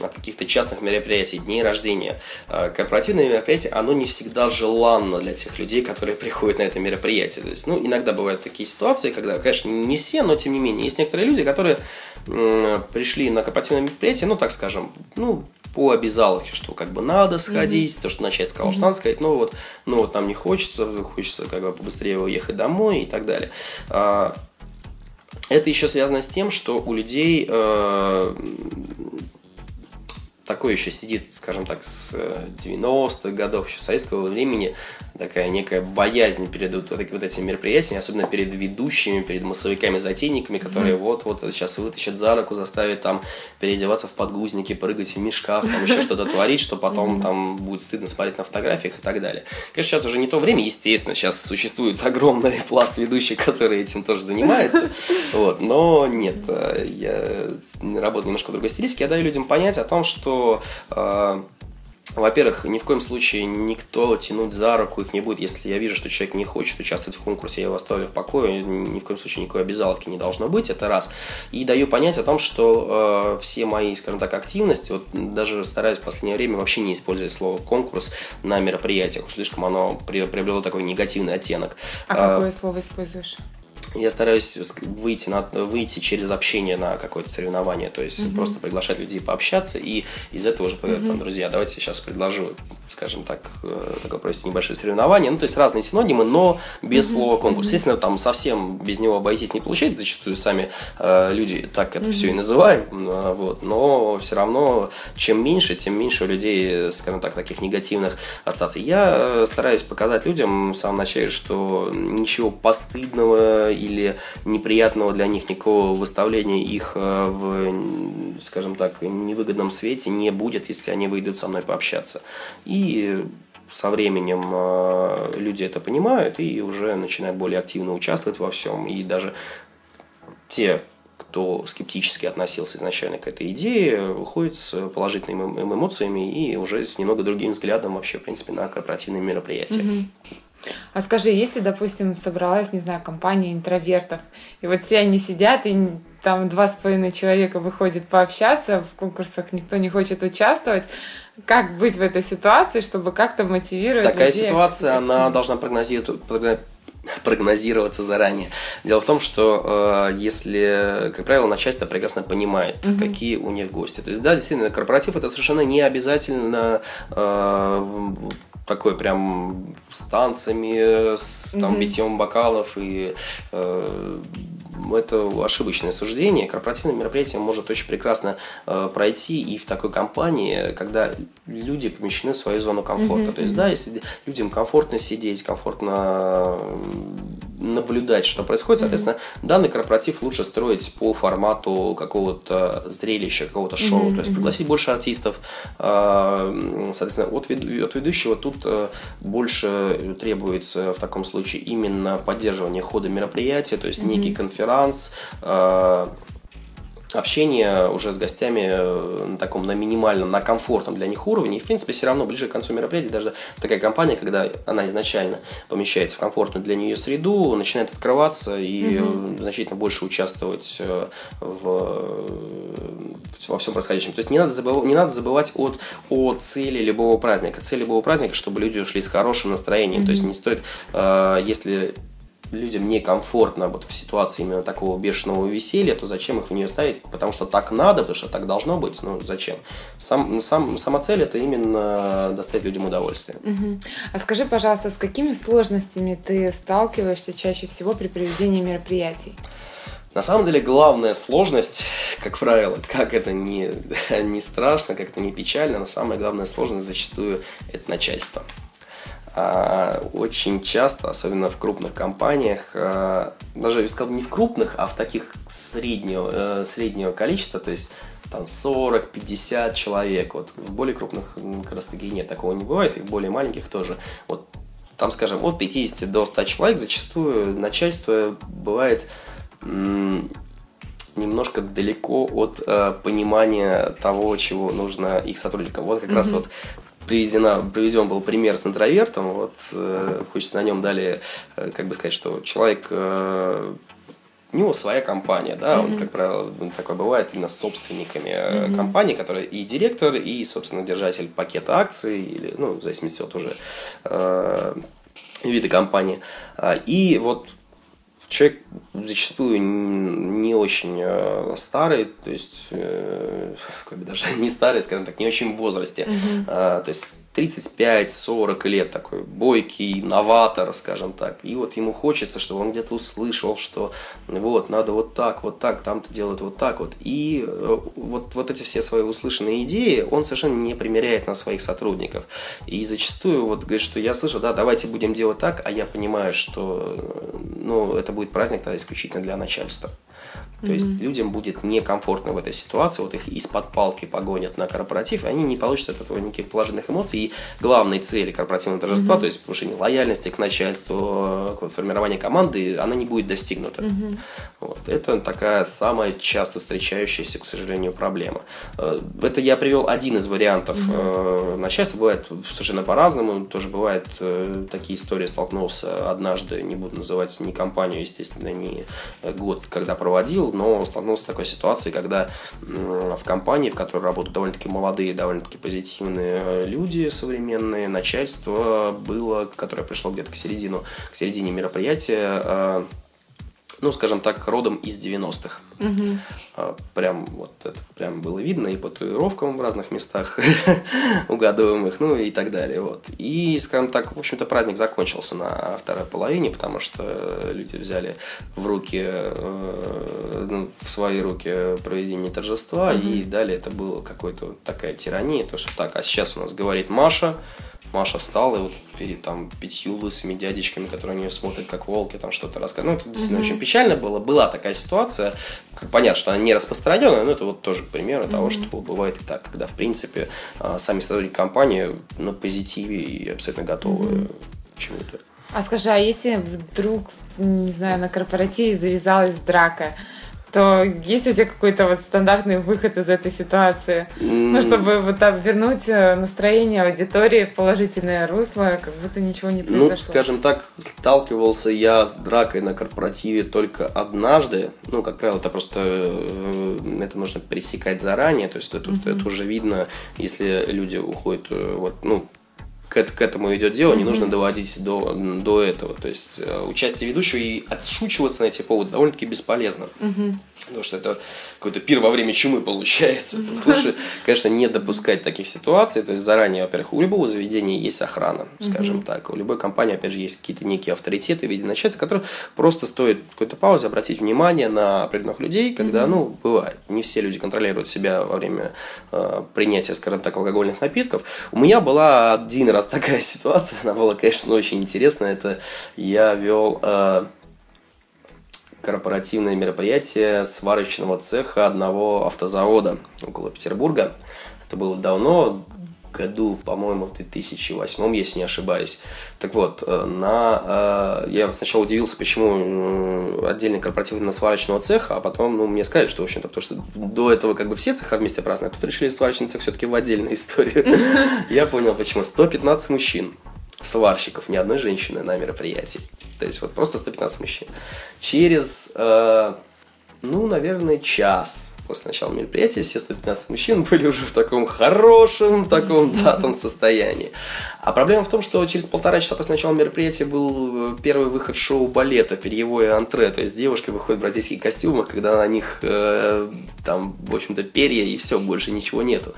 от каких-то частных мероприятий, дней рождения. Э, корпоративное мероприятие, оно не всегда желанно для тех людей, которые приходят на это мероприятие. То есть, ну, иногда бывают такие ситуации, когда, конечно, не все, но тем не менее, есть некоторые люди, которые пришли на корпоративное мероприятие, ну, так скажем, ну, по обязаловке, что как бы надо сходить, mm-hmm. то, что начать сказал, mm-hmm. что надо сказать, ну вот, ну вот нам не хочется, хочется как бы побыстрее уехать домой и так далее. А, это еще связано с тем, что у людей э, такой еще сидит, скажем так, с 90-х годов, еще советского времени, такая некая боязнь перед вот, вот этими мероприятиями, особенно перед ведущими, перед массовиками-затейниками, которые вот-вот mm-hmm. сейчас вытащат за руку, заставят там переодеваться в подгузники, прыгать в мешках, там еще что-то творить, что потом mm-hmm. там будет стыдно смотреть на фотографиях и так далее. Конечно, сейчас уже не то время, естественно, сейчас существует огромный пласт ведущих, которые этим тоже занимаются, вот, но нет, э, я работаю немножко в другой стилистике, я даю людям понять о том, что э, во-первых, ни в коем случае никто тянуть за руку их не будет. Если я вижу, что человек не хочет участвовать в конкурсе, я его оставлю в покое. Ни в коем случае никакой обязаловки не должно быть, это раз. И даю понять о том, что э, все мои, скажем так, активности, вот даже стараюсь в последнее время вообще не использовать слово конкурс на мероприятиях. Уж слишком оно приобрело такой негативный оттенок. А, а какое слово используешь? Я стараюсь выйти, на, выйти через общение на какое-то соревнование, то есть mm-hmm. просто приглашать людей пообщаться, и из этого уже mm-hmm. там, друзья, давайте сейчас предложу, скажем так, э, такое провести небольшое соревнование, ну, то есть разные синонимы, но без mm-hmm. слова конкурс. Mm-hmm. Естественно, там совсем без него обойтись не получается, зачастую сами э, люди так это mm-hmm. все и называют, э, вот, но все равно, чем меньше, тем меньше у людей, скажем так, таких негативных ассоциаций. Я э, стараюсь показать людям в самом начале, что ничего постыдного или неприятного для них никакого выставления их э, в, скажем так, невыгодном свете не будет, если они выйдут со мной пообщаться. И со временем э, люди это понимают и уже начинают более активно участвовать во всем. И даже те, кто скептически относился изначально к этой идее, выходит с положительными эмоциями и уже с немного другим взглядом вообще, в принципе, на корпоративные мероприятия. А скажи, если, допустим, собралась, не знаю, компания интровертов, и вот все они сидят, и там два с половиной человека выходит пообщаться, в конкурсах никто не хочет участвовать, как быть в этой ситуации, чтобы как-то мотивировать Такая людей ситуация, она должна прогнозировать, прогнозироваться заранее. Дело в том, что э, если, как правило, начальство прекрасно понимает, угу. какие у них гости. То есть, да, действительно, корпоратив это совершенно не обязательно э, такой прям с танцами, с там, mm-hmm. битьем бокалов и э, это ошибочное суждение. Корпоративное мероприятие может очень прекрасно э, пройти и в такой компании, когда люди помещены в свою зону комфорта. Mm-hmm. То есть, да, если людям комфортно сидеть, комфортно наблюдать, что происходит, соответственно, mm-hmm. данный корпоратив лучше строить по формату какого-то зрелища, какого-то шоу. Mm-hmm. То есть пригласить больше артистов, э, соответственно, от, веду, от ведущего тут э, больше требуется в таком случае именно поддерживание хода мероприятия, то есть mm-hmm. некий конференц конферанс, э, общение уже с гостями э, на таком, на минимальном, на комфортном для них уровне. И, в принципе, все равно ближе к концу мероприятия даже такая компания, когда она изначально помещается в комфортную для нее среду, начинает открываться и угу. значительно больше участвовать в, во всем происходящем. То есть не надо забывать, не надо забывать от, о цели любого праздника. Цель любого праздника, чтобы люди ушли с хорошим настроением. Угу. То есть не стоит, если людям некомфортно вот в ситуации именно такого бешеного веселья, то зачем их в нее ставить? Потому что так надо, потому что так должно быть. Ну, зачем? Сам, сам, сама цель – это именно доставить людям удовольствие. Угу. А скажи, пожалуйста, с какими сложностями ты сталкиваешься чаще всего при проведении мероприятий? На самом деле главная сложность, как правило, как это не, не страшно, как это не печально, но самая главная сложность зачастую это начальство. А, очень часто, особенно в крупных компаниях, а, даже я сказал не в крупных, а в таких среднего, э, среднего количества, то есть там 40-50 человек. Вот в более крупных как раз таки нет, такого не бывает, и в более маленьких тоже. Вот там, скажем, от 50 до 100 человек зачастую начальство бывает немножко далеко от э, понимания того, чего нужно их сотрудникам. Вот как mm-hmm. раз вот приведена, приведен был пример с интровертом. Вот, э, хочется на нем далее, э, как бы сказать, что человек э, у него своя компания, да, mm-hmm. он, как правило, такое бывает именно с собственниками mm-hmm. компании, которые и директор, и, собственно, держатель пакета акций, или, ну, в зависимости от уже э, вида компании. А, и вот человек зачастую не очень э, старый, то есть э, как бы даже не старый, скажем так, не очень в возрасте. Mm-hmm. То есть 35-40 лет такой бойкий, новатор, скажем так. И вот ему хочется, чтобы он где-то услышал, что вот, надо вот так, вот так, там-то делают вот так вот. И э, вот, вот эти все свои услышанные идеи он совершенно не примеряет на своих сотрудников. И зачастую вот говорит, что я слышу, да, давайте будем делать так, а я понимаю, что ну, это будет праздник тогда исключительно для начальства. То mm-hmm. есть людям будет некомфортно в этой ситуации, вот их из-под палки погонят на корпоратив, и они не получат от этого никаких положительных эмоций. И главной цели корпоративного торжества, mm-hmm. то есть повышение лояльности к начальству, формирование команды, она не будет достигнута. Mm-hmm. Вот. Это такая самая часто встречающаяся, к сожалению, проблема. Э, это я привел один из вариантов mm-hmm. начальства. Бывает совершенно по-разному. Тоже бывает э, такие истории. Столкнулся однажды, не буду называть ни компанию, естественно, ни год, когда проводил но столкнулся с такой ситуацией, когда в компании, в которой работают довольно-таки молодые, довольно-таки позитивные э, люди современные, начальство было, которое пришло где-то к середину, к середине мероприятия, э, ну, скажем так, родом из 90-х. Мгм. А, Прям вот это прям было видно и по татуировкам в разных местах угадываемых, ну и так далее. Вот. И, скажем так, в общем-то, праздник закончился на второй половине, потому что люди взяли в руки, э, ну, в свои руки проведение торжества, и далее это было какой-то такая тирания, то что так, а сейчас у нас говорит Маша, Маша встала и вот перед там пятью лысыми дядечками, которые на нее смотрят как волки, там что-то рассказывают. Ну, это действительно очень печально было. Была такая ситуация. Понятно, что она не распространенная, но это вот тоже пример того, что бывает и так, когда, в принципе, а, сами сотрудники компании на позитиве и абсолютно готовы к чему-то. А скажи, а если вдруг, не знаю, на корпоративе завязалась драка, то есть у тебя какой-то вот стандартный выход из этой ситуации? Ну, чтобы вот так вернуть э, настроение аудитории в положительное русло, как будто ничего не произошло. Ну, скажем так, сталкивался я с дракой на корпоративе только однажды. Ну, как правило, это просто э, это нужно пресекать заранее. То есть это, это уже видно, если люди уходят э, вот, ну, к, эт- к этому идет дело, не нужно доводить до, до этого. То есть э, участие ведущего и отшучиваться на эти поводы довольно-таки бесполезно. Потому что это какой-то пир во время чумы получается. То есть лучше, конечно, не допускать таких ситуаций. То есть заранее, во-первых, у любого заведения есть охрана, скажем так. У любой компании, опять же, есть какие-то некие авторитеты в виде начальства, которые просто стоит какой-то паузы обратить внимание на определенных людей, когда, ну, бывает. Не все люди контролируют себя во время э, принятия, скажем так, алкогольных напитков. У меня была один раз такая ситуация, она была, конечно, очень интересная. Это я вел э, корпоративное мероприятие сварочного цеха одного автозавода около Петербурга. Это было давно, году, по-моему, в 2008, если не ошибаюсь. Так вот, э, на, э, я сначала удивился, почему э, отдельный корпоративный сварочного цеха, а потом ну, мне сказали, что, в общем-то, потому что до этого как бы все цеха вместе праздновали, а тут решили сварочный цех все-таки в отдельную историю. Я понял, почему. 115 мужчин сварщиков, ни одной женщины на мероприятии. То есть вот просто 115 мужчин. Через, э, ну, наверное, час после начала мероприятия все 115 мужчин были уже в таком хорошем, таком датом состоянии. А проблема в том, что через полтора часа после начала мероприятия был э, первый выход шоу балета «Перьевое антре». То есть девушки выходят в бразильских костюмах, когда на них э, там, в общем-то, перья и все, больше ничего нету.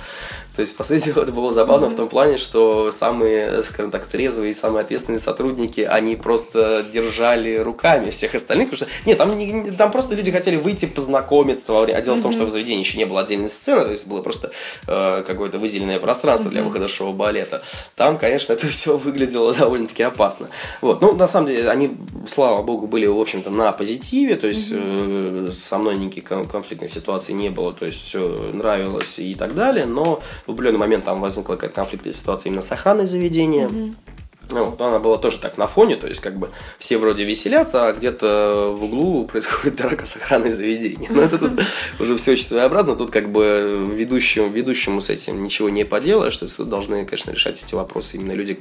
То есть, по сути, это было забавно в том плане, что самые, скажем так, трезвые и самые ответственные сотрудники, они просто держали руками всех остальных, потому что, нет, там, не- там просто люди хотели выйти познакомиться во время, а дело в том, что в заведении еще не было отдельной сцены, то есть было просто э, какое-то выделенное пространство для выхода шоу-балета. Там, конечно, это все выглядело довольно-таки опасно. Вот, ну, на самом деле, они, слава богу, были, в общем-то, на позитиве, то есть э, со мной никаких кон- конфликтных ситуаций не было, то есть все нравилось и так далее, но в определенный момент там возникла какая-то конфликтная ситуация именно с охраной заведения. Ну, вот, она была тоже так на фоне, то есть как бы все вроде веселятся, а где-то в углу происходит драка с охраной заведения. Но это тут уже все очень своеобразно, тут как бы ведущему, ведущему с этим ничего не поделаешь, то есть тут должны, конечно, решать эти вопросы именно люди,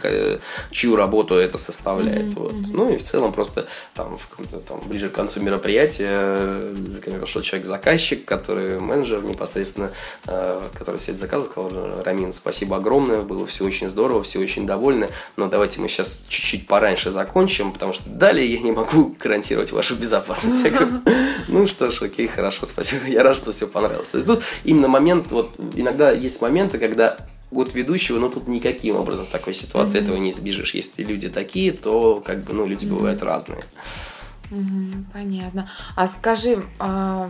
чью работу это составляет. Вот. Ну и в целом просто там, в там ближе к концу мероприятия э, ко мне пришел человек-заказчик, который менеджер непосредственно, э, который все это заказывал, сказал, Рамин, спасибо огромное, было все очень здорово, все очень довольны, но давайте мы сейчас чуть-чуть пораньше закончим, потому что далее я не могу гарантировать вашу безопасность. Я говорю, ну что ж, окей, хорошо, спасибо, я рад, что все понравилось. То есть тут именно момент, вот иногда есть моменты, когда от ведущего, ну тут никаким образом в такой ситуации этого не избежишь. Если люди такие, то как бы, ну, люди бывают разные. Понятно. А скажи, а,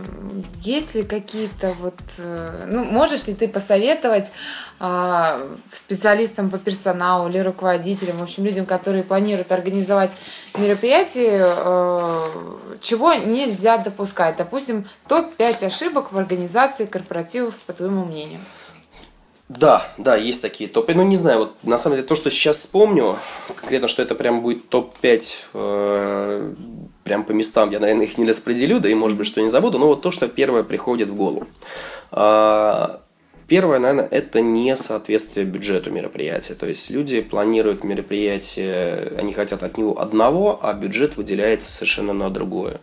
есть ли какие-то вот, э, ну, можешь ли ты посоветовать а, специалистам по персоналу или руководителям, в общем, людям, которые планируют организовать мероприятие, э, чего нельзя допускать? Допустим, топ-5 ошибок в организации корпоративов, по твоему мнению. Да, да, есть такие топы. Ну, не знаю, вот на самом деле то, что сейчас вспомню, конкретно, что это прям будет топ-5 э, прям по местам, я, наверное, их не распределю, да и, может быть, что не забуду, но вот то, что первое приходит в голову. А, Первое, наверное, это несоответствие бюджету мероприятия. То есть люди планируют мероприятие, они хотят от него одного, а бюджет выделяется совершенно на другое.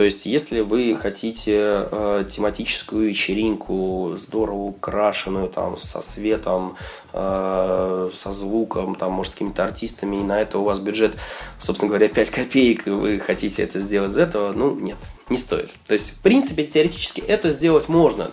То есть, если вы хотите э, тематическую вечеринку, здорово украшенную, там, со светом, э, со звуком, там, может, с какими-то артистами, и на это у вас бюджет, собственно говоря, 5 копеек, и вы хотите это сделать из этого, ну, нет, не стоит. То есть, в принципе, теоретически это сделать можно.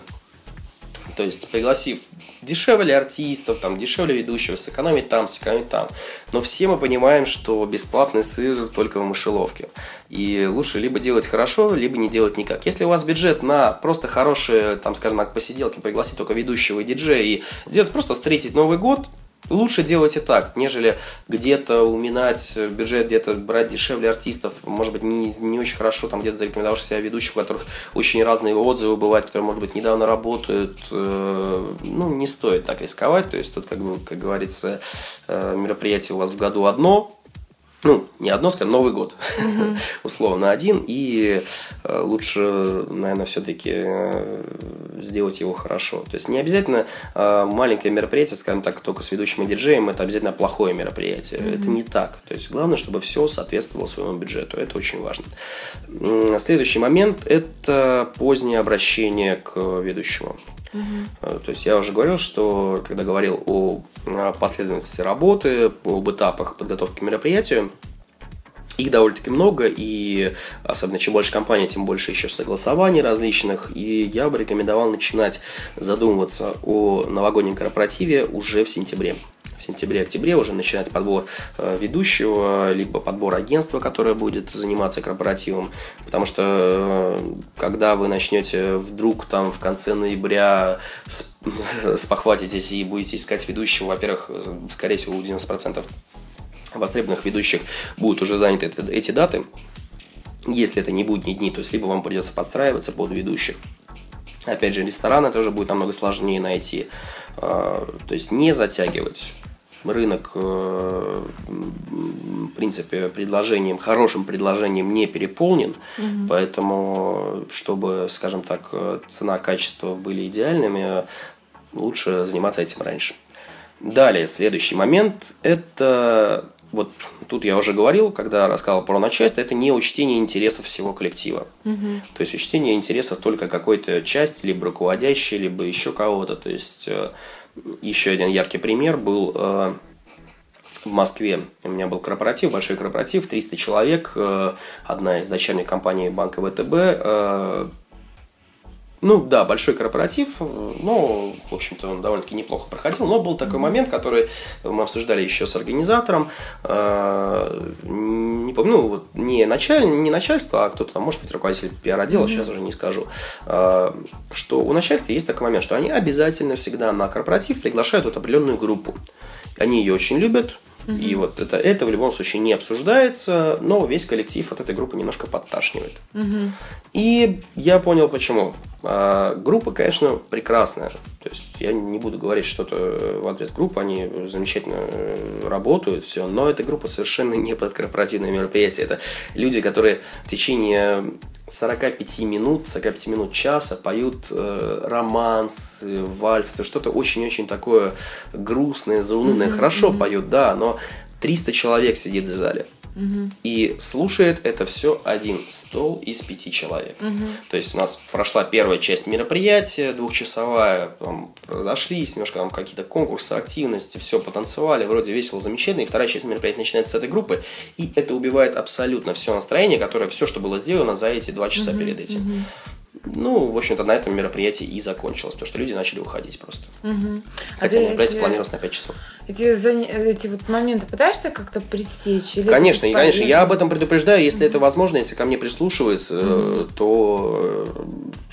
То есть, пригласив дешевле артистов, там, дешевле ведущего, сэкономить там, сэкономить там. Но все мы понимаем, что бесплатный сыр только в мышеловке. И лучше либо делать хорошо, либо не делать никак. Если у вас бюджет на просто хорошие, там, скажем так, посиделки, пригласить только ведущего и диджея и делать просто встретить Новый год, Лучше делайте так, нежели где-то уминать бюджет, где-то брать дешевле артистов, может быть, не, не очень хорошо, там где-то зарекомендовавших себя ведущих, у которых очень разные отзывы бывают, которые, может быть, недавно работают. Э, ну, не стоит так рисковать, то есть тут, как бы, как говорится, э, мероприятие у вас в году одно, ну, не одно, скажем, Новый год, угу. условно один, и э, лучше, наверное, все-таки э, сделать его хорошо. То есть не обязательно э, маленькое мероприятие, скажем так, только с ведущим и диджеем, это обязательно плохое мероприятие. Угу. Это не так. То есть главное, чтобы все соответствовало своему бюджету. Это очень важно. Следующий момент – это позднее обращение к ведущему. Угу. То есть я уже говорил, что когда говорил о последовательности работы, об этапах подготовки к мероприятию, их довольно-таки много, и особенно чем больше компаний, тем больше еще согласований различных. И я бы рекомендовал начинать задумываться о новогоднем корпоративе уже в сентябре в сентябре-октябре уже начинать подбор э, ведущего, либо подбор агентства, которое будет заниматься корпоративом. Потому что э, когда вы начнете вдруг там в конце ноября спохватитесь и будете искать ведущего, во-первых, скорее всего, у 90% востребованных ведущих будут уже заняты эти даты. Если это не будние дни, то есть либо вам придется подстраиваться под ведущих. Опять же, рестораны тоже будет намного сложнее найти. А, то есть не затягивать рынок, э, в принципе, предложением, хорошим предложением не переполнен, угу. поэтому, чтобы, скажем так, цена-качество были идеальными, лучше заниматься этим раньше. Далее, следующий момент – это вот тут я уже говорил, когда рассказывал про начальство, это не учтение интересов всего коллектива. Угу. То есть учтение интересов только какой-то части, либо руководящей, либо еще кого-то. То есть э, еще один яркий пример был э, в Москве. У меня был корпоратив, большой корпоратив, 300 человек, э, одна из дочерних компаний банка ВТБ ну да, большой корпоратив, но, в общем-то, он довольно-таки неплохо проходил. Но был такой момент, который мы обсуждали еще с организатором. Э, не помню, ну, вот не, началь, не начальство, а кто-то там, может быть, руководитель пиар-отдела, mm-hmm. сейчас уже не скажу. Э, что у начальства есть такой момент, что они обязательно всегда на корпоратив приглашают вот определенную группу. Они ее очень любят, и вот это, это в любом случае не обсуждается, но весь коллектив от этой группы немножко подташнивает. Угу. И я понял почему. А, группа, конечно, прекрасная. То есть я не буду говорить что-то в адрес группы, они замечательно э, работают, все, но эта группа совершенно не под корпоративное мероприятие. Это люди, которые в течение 45 минут, 45 минут часа поют э, романс, вальс, это что-то очень-очень такое грустное, заунывное. Mm-hmm, Хорошо mm-hmm. поют, да, но 300 человек сидит в зале. И слушает это все один стол из пяти человек. Угу. То есть у нас прошла первая часть мероприятия, двухчасовая, там, разошлись, немножко там какие-то конкурсы, активности, все потанцевали, вроде весело, замечательно. И вторая часть мероприятия начинается с этой группы, и это убивает абсолютно все настроение, которое все, что было сделано за эти два часа угу, перед этим. Угу. Ну, в общем-то, на этом мероприятие и закончилось, потому что люди начали уходить просто. Угу. Хотя а мероприятие эти, планировалось на 5 часов. Эти, эти вот моменты пытаешься как-то пресечь? Или конечно, и, конечно. Я об этом предупреждаю, если угу. это возможно, если ко мне прислушиваются, угу. то,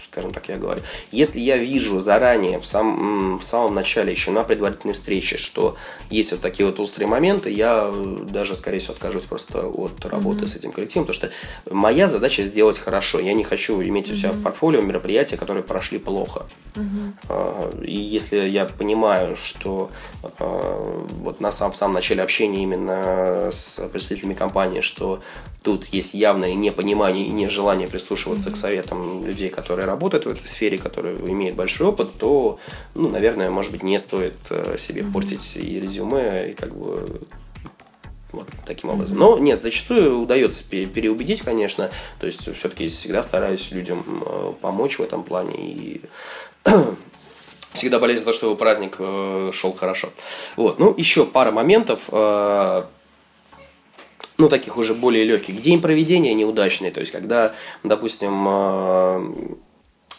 скажем так, я говорю. Если я вижу заранее, в, сам, в самом начале, еще на предварительной встрече, что есть вот такие вот острые моменты, я даже, скорее всего, откажусь просто от работы угу. с этим коллективом, потому что моя задача сделать хорошо. Я не хочу иметь у себя в портфолио мероприятия, которые прошли плохо. Угу. И если я понимаю, что а, вот на самом, в самом начале общения именно с представителями компании, что тут есть явное непонимание и нежелание прислушиваться mm к советам людей, которые работают в этой сфере, которые имеют большой опыт, то, ну, наверное, может быть, не стоит э, себе mm портить и резюме, и как бы Вот, таким образом. Но нет, зачастую удается переубедить, конечно. То есть, все-таки всегда стараюсь людям помочь в этом плане. И всегда болезнь за то, чтобы праздник э, шел хорошо. Вот. Ну, еще пара моментов э, ну, таких уже более легких. День проведения неудачный, то есть, когда, допустим,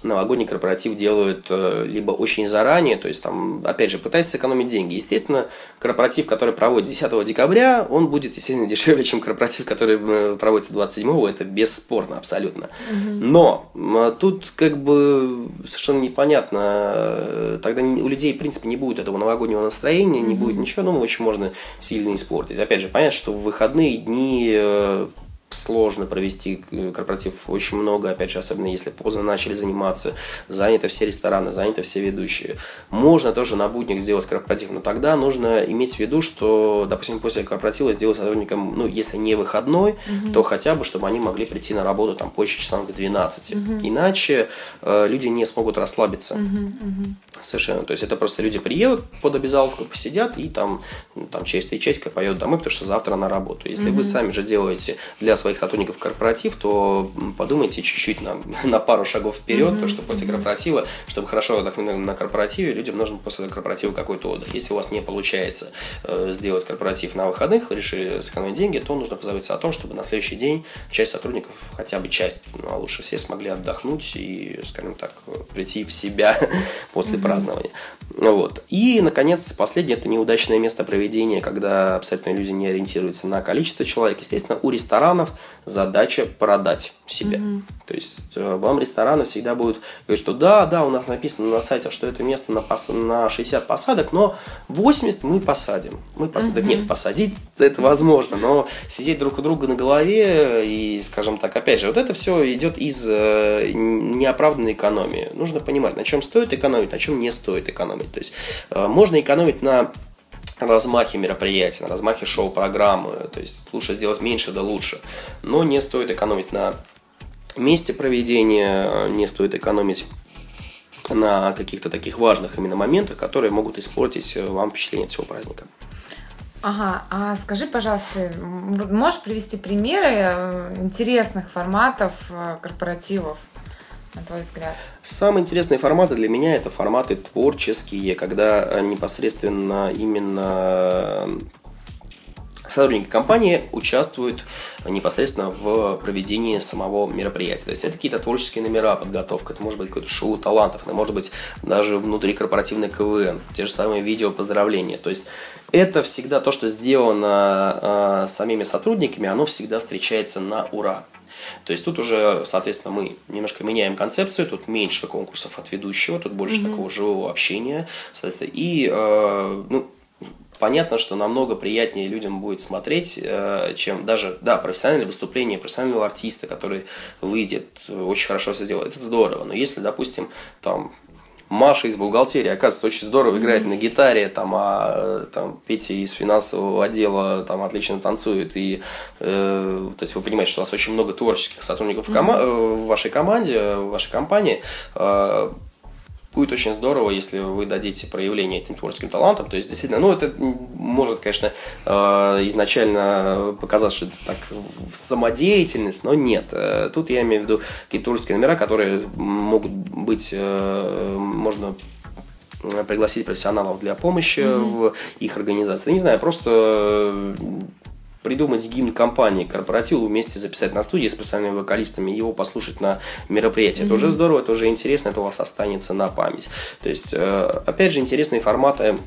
новогодний корпоратив делают э, либо очень заранее, то есть там, опять же, пытаясь сэкономить деньги. Естественно, корпоратив, который проводит 10 декабря, он будет, естественно, дешевле, чем корпоратив, который э, проводится 27-го, это бесспорно абсолютно. Но тут как бы совершенно непонятно, э, тогда у людей, в принципе, не будет этого новогоднего настроения, не будет ничего, ну, очень можно сильно испортить. Опять же, понятно, что в выходные дни сложно провести э, корпоратив очень много, опять же, особенно если поздно начали заниматься, заняты все рестораны, заняты все ведущие. Можно тоже на будник сделать корпоратив, но тогда нужно иметь в виду, что, допустим, после корпоратива сделать сотрудникам, ну, если не выходной, угу. то хотя бы, чтобы они могли прийти на работу там позже часам к 12. Угу. Иначе э, люди не смогут расслабиться. Угу, угу. Совершенно. То есть это просто люди приедут под обязаловку, посидят и там, ну, там через три часика поедут домой, потому что завтра на работу. Если угу. вы сами же делаете для своих сотрудников корпоратив, то подумайте чуть-чуть на, на пару шагов вперед, mm-hmm. то, что после корпоратива, чтобы хорошо отдохнуть на корпоративе, людям нужен после корпоратива какой-то отдых. Если у вас не получается э, сделать корпоратив на выходных, вы решили сэкономить деньги, то нужно позаботиться о том, чтобы на следующий день часть сотрудников, хотя бы часть, ну а лучше все, смогли отдохнуть и, скажем так, прийти в себя после mm-hmm. празднования. Вот. И, наконец, последнее – это неудачное место проведения, когда абсолютно люди не ориентируются на количество человек. Естественно, у ресторанов задача продать себя. Mm-hmm. То есть э, вам рестораны всегда будут говорить, что да, да, у нас написано на сайте, что это место на, пос... на 60 посадок, но 80 мы посадим. Мы посадим. Mm-hmm. Нет, посадить это возможно, но сидеть друг у друга на голове и, скажем так, опять же, вот это все идет из э, неоправданной экономии. Нужно понимать, на чем стоит экономить, на чем не стоит экономить. То есть э, можно экономить на размахе мероприятия, на размахе шоу-программы. То есть лучше сделать меньше, да лучше. Но не стоит экономить на месте проведения, не стоит экономить на каких-то таких важных именно моментах, которые могут испортить вам впечатление от всего праздника. Ага, а скажи, пожалуйста, можешь привести примеры э, интересных форматов э, корпоративов? На твой взгляд? Самые интересные форматы для меня это форматы творческие, когда непосредственно именно сотрудники компании участвуют непосредственно в проведении самого мероприятия. То есть это какие-то творческие номера, подготовка, это может быть какое-то шоу талантов, это может быть даже внутрикорпоративный КВН, те же самые видео поздравления. То есть это всегда то, что сделано э, самими сотрудниками, оно всегда встречается на ура. То есть тут уже, соответственно, мы немножко меняем концепцию, тут меньше конкурсов от ведущего, тут больше mm-hmm. такого живого общения, соответственно, и э, ну, понятно, что намного приятнее людям будет смотреть, э, чем даже, да, профессиональное выступление профессионального артиста, который выйдет, очень хорошо все сделает, это здорово, но если, допустим, там Маша из бухгалтерии, оказывается, очень здорово играет mm-hmm. на гитаре, там, а там Петя из финансового отдела там отлично танцует, и э, то есть вы понимаете, что у вас очень много творческих сотрудников mm-hmm. в, кома- в вашей команде, в вашей компании, э, будет очень здорово, если вы дадите проявление этим творческим талантам. То есть, действительно, ну, это может, конечно, э, изначально показаться, что это так самодеятельность, но нет. Э, тут я имею в виду какие-то творческие номера, которые могут быть, э, можно пригласить профессионалов для помощи mm-hmm. в их организации. Не знаю, просто придумать гимн компании корпоративу, вместе записать на студии с профессиональными вокалистами, его послушать на мероприятии. Mm-hmm. Это уже здорово, это уже интересно, это у вас останется на память. То есть, э, опять же, интересные форматы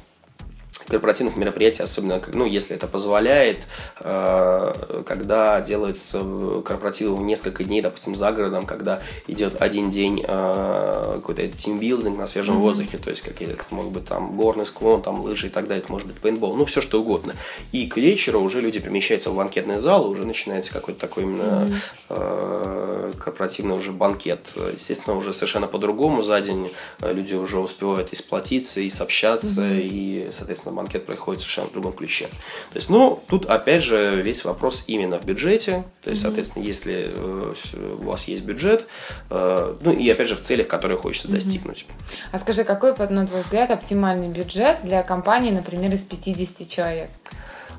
корпоративных мероприятий, особенно, ну, если это позволяет, э, когда делаются корпоративы в несколько дней, допустим, за городом, когда идет один день э, какой-то тимбилдинг на свежем mm-hmm. воздухе, то есть какие-то, может быть, там горный склон, там лыжи и так далее, это может быть пейнтбол, ну, все что угодно. И к вечеру уже люди перемещаются в банкетный зал, уже начинается какой-то такой именно mm-hmm. корпоративный уже банкет. Естественно, уже совершенно по-другому за день люди уже успевают и сплотиться, и сообщаться, mm-hmm. и, соответственно, банкет происходит совершенно в другом ключе. То есть, ну, тут опять же весь вопрос именно в бюджете. То есть, mm-hmm. соответственно, если э, у вас есть бюджет, э, ну и опять же в целях, которые хочется mm-hmm. достигнуть. А скажи, какой, на твой взгляд, оптимальный бюджет для компании, например, из 50 человек?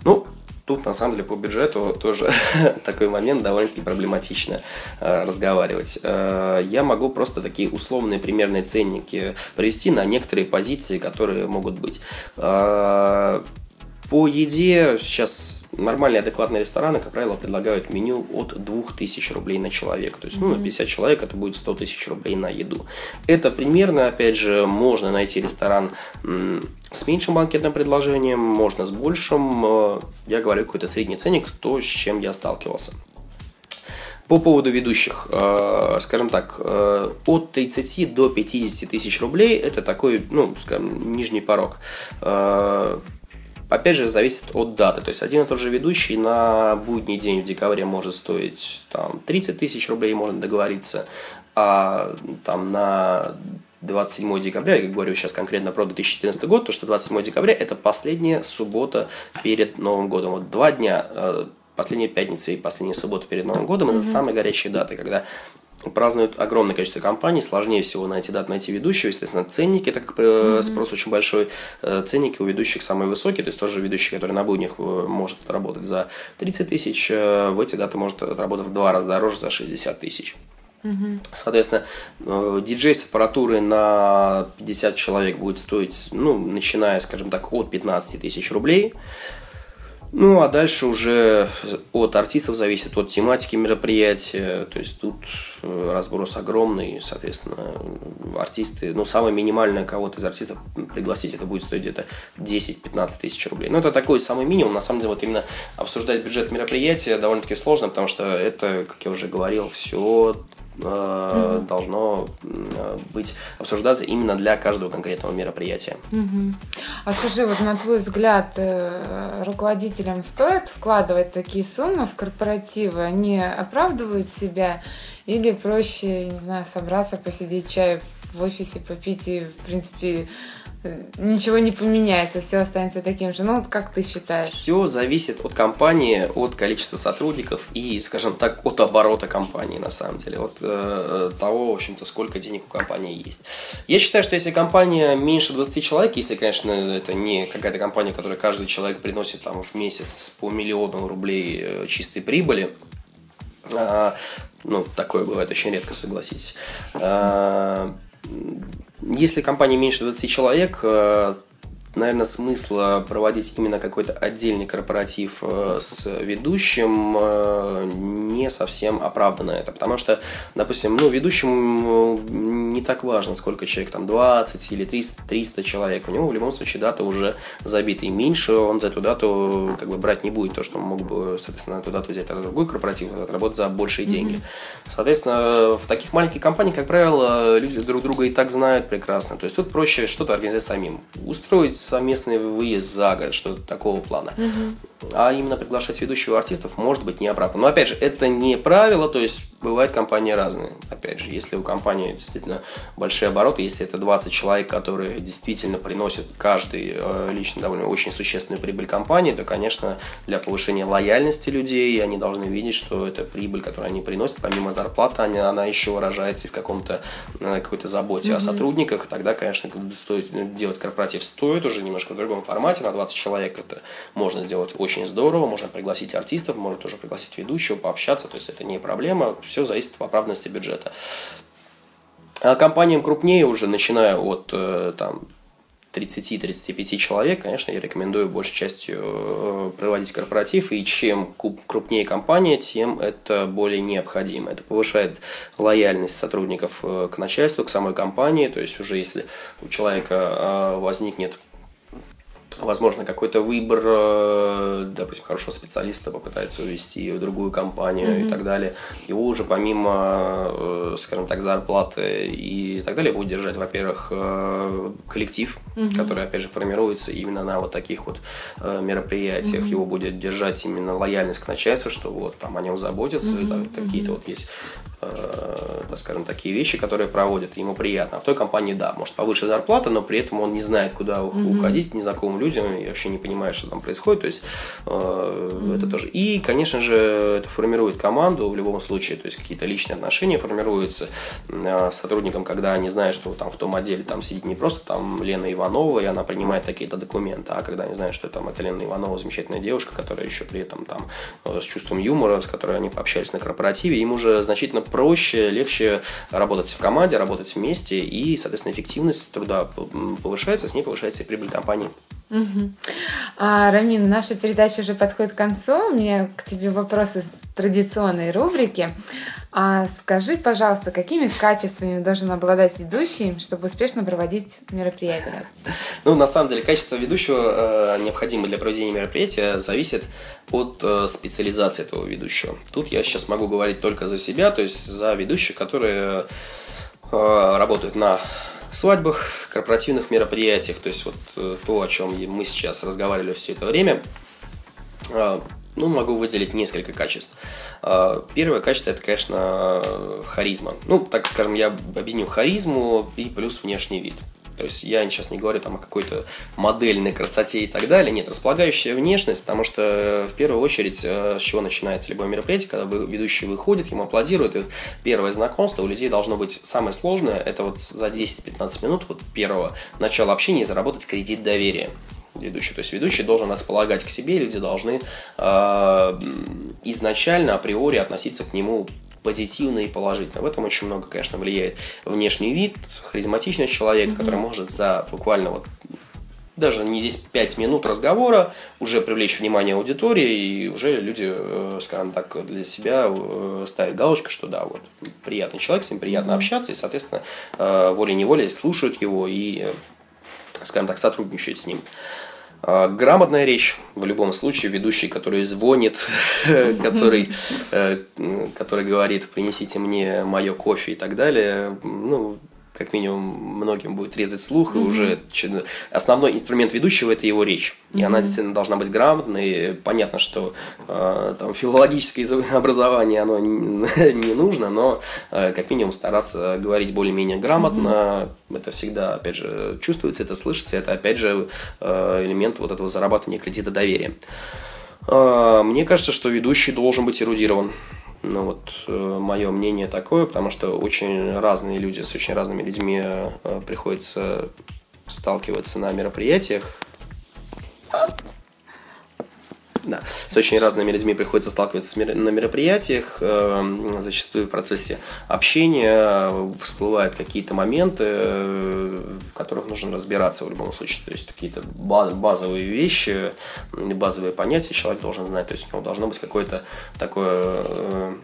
Ну, тут на самом деле по бюджету тоже такой момент довольно-таки проблематично э, разговаривать. Э, я могу просто такие условные примерные ценники привести на некоторые позиции, которые могут быть. Э, по еде сейчас нормальные адекватные рестораны, как правило, предлагают меню от 2000 рублей на человека. То есть, ну, на 50 человек это будет 100 тысяч рублей на еду. Это примерно, опять же, можно найти ресторан с меньшим банкетным предложением, можно с большим. Э, я говорю какой-то средний ценник, то, с чем я сталкивался. По поводу ведущих, э, скажем так, э, от 30 до 50 тысяч рублей это такой, ну, скажем, нижний порог опять же, зависит от даты. То есть один и тот же ведущий на будний день в декабре может стоить там, 30 тысяч рублей, можно договориться, а там на 27 декабря, я говорю сейчас конкретно про 2014 год, то что 27 декабря это последняя суббота перед Новым годом. Вот два дня, э, последняя пятница и последняя суббота перед Новым годом, mm-hmm. это самые горячие даты, когда празднуют огромное количество компаний, сложнее всего найти дат, найти ведущего, естественно, ценники, так как mm-hmm. спрос очень большой, э, ценники у ведущих самые высокие, то есть тоже ведущий, который на буднях э, может работать за 30 тысяч, в эти даты может отработать в два раза дороже за 60 тысяч. Соответственно, диджей с аппаратурой на 50 человек будет стоить, ну, начиная, скажем так, от 15 тысяч рублей. Ну, а дальше уже от артистов зависит, от тематики мероприятия. То есть тут э, разброс огромный, соответственно, артисты, ну, самое минимальное кого-то из артистов пригласить, это будет стоить где-то 10-15 тысяч рублей. Ну, это такой самый минимум. На самом деле, вот именно обсуждать бюджет мероприятия довольно-таки сложно, потому что это, как я уже говорил, все mm-hmm. должно быть обсуждаться именно для каждого конкретного мероприятия. Mm-hmm. А скажи, вот на твой взгляд, э, руководителям стоит вкладывать такие суммы в корпоративы? Они оправдывают себя или проще, не знаю, собраться, посидеть чай в офисе, попить и, в принципе, ничего не поменяется, все останется таким же. Ну, вот как ты считаешь? Все зависит от компании, от количества сотрудников и, скажем так, от оборота компании, на самом деле, от э, того, в общем-то, сколько денег у компании есть. Я считаю, что если компания меньше 20 человек, если, конечно, это не какая-то компания, которая каждый человек приносит там в месяц по миллиону рублей э, чистой прибыли, э, ну, такое бывает очень редко, согласитесь. Э, если компания меньше 20 человек, э, наверное, смысла проводить именно какой-то отдельный корпоратив э, с ведущим э, не совсем оправданно это. Потому что, допустим, ну, ведущему не так важно, сколько человек, там, 20 или 300, 300 человек. У него в любом случае дата уже забита. И меньше он за эту дату как бы брать не будет. То, что он мог бы, соответственно, эту дату взять на другой корпоратив, отработать за большие mm-hmm. деньги. Соответственно, в таких маленьких компаниях, как правило, люди друг друга и так знают прекрасно. То есть тут проще что-то организовать самим. Устроить совместный выезд за город, что-то такого плана. Угу. А именно приглашать ведущего артистов может быть неоправданно. Но опять же, это не правило, то есть бывают компании разные. Опять же, если у компании действительно большие обороты, если это 20 человек, которые действительно приносят каждый э, лично довольно очень существенную прибыль компании, то, конечно, для повышения лояльности людей они должны видеть, что эта прибыль, которую они приносят, помимо зарплаты, она, она еще выражается в каком-то э, какой-то заботе mm-hmm. о сотрудниках. Тогда, конечно, стоит делать корпоратив стоит уже немножко в другом формате, на 20 человек это можно сделать очень здорово, можно пригласить артистов, можно тоже пригласить ведущего, пообщаться, то есть это не проблема, все зависит от оправданности бюджета. А компаниям крупнее уже, начиная от э, там, 30-35 человек, конечно, я рекомендую большей частью э, проводить корпоратив, и чем крупнее компания, тем это более необходимо. Это повышает лояльность сотрудников э, к начальству, к самой компании, то есть уже если у человека возникнет возможно, какой-то выбор, э, допустим, хорошего специалиста попытается увести в другую компанию mm-hmm. и так далее. Его уже помимо, э, скажем так, зарплаты и так далее будет держать, во-первых, э, коллектив, mm-hmm. который, опять же, формируется именно на вот таких вот мероприятиях. Mm-hmm. Его будет держать именно лояльность к начальству, что вот там о нем заботятся, mm-hmm. и, какие-то вот есть, так скажем, такие вещи, которые проводят, ему приятно. А в той компании, да, может повыше зарплата, но при этом он не знает, куда mm-hmm. уходить, ни кого людям и вообще не понимаешь, что там происходит. То есть э, mm-hmm. это тоже. И, конечно же, это формирует команду в любом случае, то есть какие-то личные отношения формируются э, с сотрудником, когда они знают, что там в том отделе там сидит не просто там Лена Иванова, и она принимает такие-то документы. А когда они знают, что там это Лена Иванова, замечательная девушка, которая еще при этом там э, с чувством юмора, с которой они пообщались на корпоративе, им уже значительно проще, легче работать в команде, работать вместе, и, соответственно, эффективность труда повышается, с ней повышается и прибыль компании. А, Рамин, наша передача уже подходит к концу. У меня к тебе вопросы с традиционной рубрики. А скажи, пожалуйста, какими качествами должен обладать ведущий, чтобы успешно проводить мероприятие? Ну, на самом деле, качество ведущего, э, необходимое для проведения мероприятия, зависит от э, специализации этого ведущего. Тут я сейчас могу говорить только за себя, то есть за ведущих, которые э, работают на свадьбах, корпоративных мероприятиях, то есть вот э, то, о чем мы сейчас разговаривали все это время, а, ну, могу выделить несколько качеств. А, первое качество – это, конечно, харизма. Ну, так скажем, я объясню харизму и плюс внешний вид. То есть я сейчас не говорю там о какой-то модельной красоте и так далее. Нет, располагающая внешность, потому что э, в первую очередь э, с чего начинается любое мероприятие, когда ведущий выходит, ему аплодируют, и первое знакомство у людей должно быть самое сложное, это вот за 10-15 минут вот первого начала общения заработать кредит доверия ведущий. То есть ведущий должен располагать к себе, люди должны э, изначально, априори относиться к нему позитивно и положительно. В этом очень много, конечно, влияет внешний вид, харизматичность человека, mm-hmm. который может за буквально вот даже не здесь 5 минут разговора уже привлечь внимание аудитории, и уже люди, э, скажем так, для себя э, ставят галочку, что да, вот приятный человек, с ним приятно общаться, и, соответственно, э, волей-неволей слушают его и, скажем так, сотрудничают с ним. А, грамотная речь, в любом случае, ведущий, который звонит, который, э, который говорит, принесите мне мое кофе и так далее, ну, как минимум многим будет резать слух, mm-hmm. и уже основной инструмент ведущего это его речь. И mm-hmm. она действительно должна быть грамотной. Понятно, что э, там филологическое образование оно не нужно, но э, как минимум стараться говорить более-менее грамотно. Mm-hmm. Это всегда, опять же, чувствуется, это слышится, это опять же э, элемент вот этого зарабатывания кредита доверия. Э, мне кажется, что ведущий должен быть эрудирован. Ну вот э, мое мнение такое, потому что очень разные люди с очень разными людьми э, приходится сталкиваться на мероприятиях. Да, с очень разными людьми приходится сталкиваться на мероприятиях. Э, зачастую в процессе общения всплывают какие-то моменты, в которых нужно разбираться в любом случае. То есть какие-то базовые вещи, базовые понятия человек должен знать. То есть у него должно быть какое-то такое э,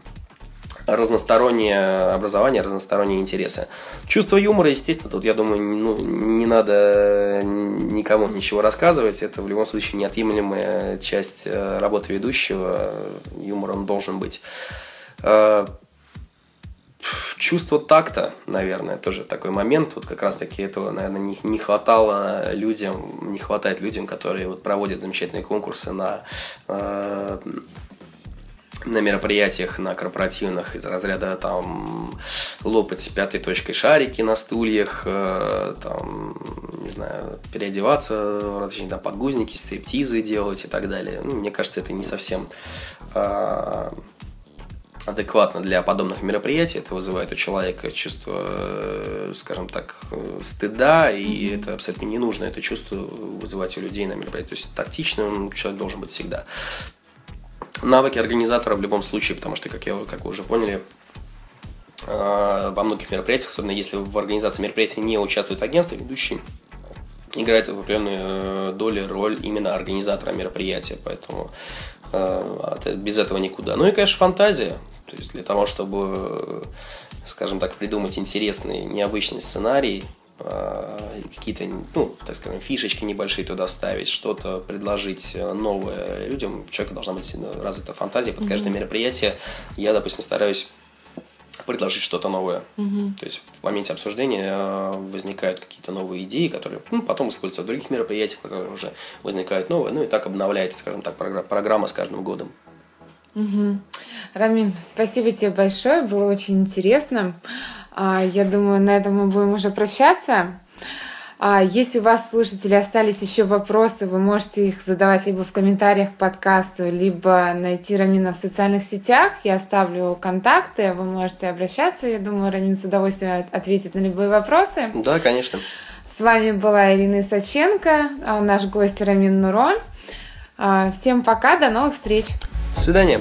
разностороннее образование, разносторонние интересы. Чувство юмора, естественно, тут, я думаю, ну, не надо никому ничего рассказывать. Это в любом случае неотъемлемая часть э, работы ведущего. Юмор он должен быть. Э, чувство такта, наверное, тоже такой момент. Вот как раз-таки этого, наверное, не, не хватало людям, не хватает людям, которые вот проводят замечательные конкурсы на э, на мероприятиях, на корпоративных из разряда там лопать пятой точкой шарики на стульях, э, там, не знаю, переодеваться, различные там подгузники, стриптизы делать и так далее. Ну, мне кажется, это не совсем э, адекватно для подобных мероприятий. Это вызывает у человека чувство, э, скажем так, стыда, и mm-hmm. это абсолютно не нужно это чувство вызывать у людей на мероприятии. То есть тактичным человек должен быть всегда навыки организатора в любом случае, потому что, как, я, как вы уже поняли, э, во многих мероприятиях, особенно если в организации мероприятия не участвует агентство, ведущий играет определенную э, долю роль именно организатора мероприятия, поэтому э, без этого никуда. Ну и, конечно, фантазия. То есть для того, чтобы, скажем так, придумать интересный, необычный сценарий, какие-то, ну, так скажем, фишечки небольшие туда вставить, что-то предложить новое людям. У человека должна быть развита фантазия под каждое mm-hmm. мероприятие. Я, допустим, стараюсь предложить что-то новое. Mm-hmm. То есть в моменте обсуждения э, возникают какие-то новые идеи, которые ну, потом используются в других мероприятиях, которые уже возникают новые. Ну и так обновляется, скажем так, программа с каждым годом. Угу. Рамин, спасибо тебе большое, было очень интересно. А, я думаю, на этом мы будем уже прощаться. А, если у вас, слушатели, остались еще вопросы, вы можете их задавать либо в комментариях к подкасту, либо найти Рамина в социальных сетях. Я оставлю контакты, вы можете обращаться. Я думаю, Рамин с удовольствием ответит на любые вопросы. Да, конечно. С вами была Ирина Исаченко, а наш гость Рамин Нуро. А, всем пока, до новых встреч. До свидания.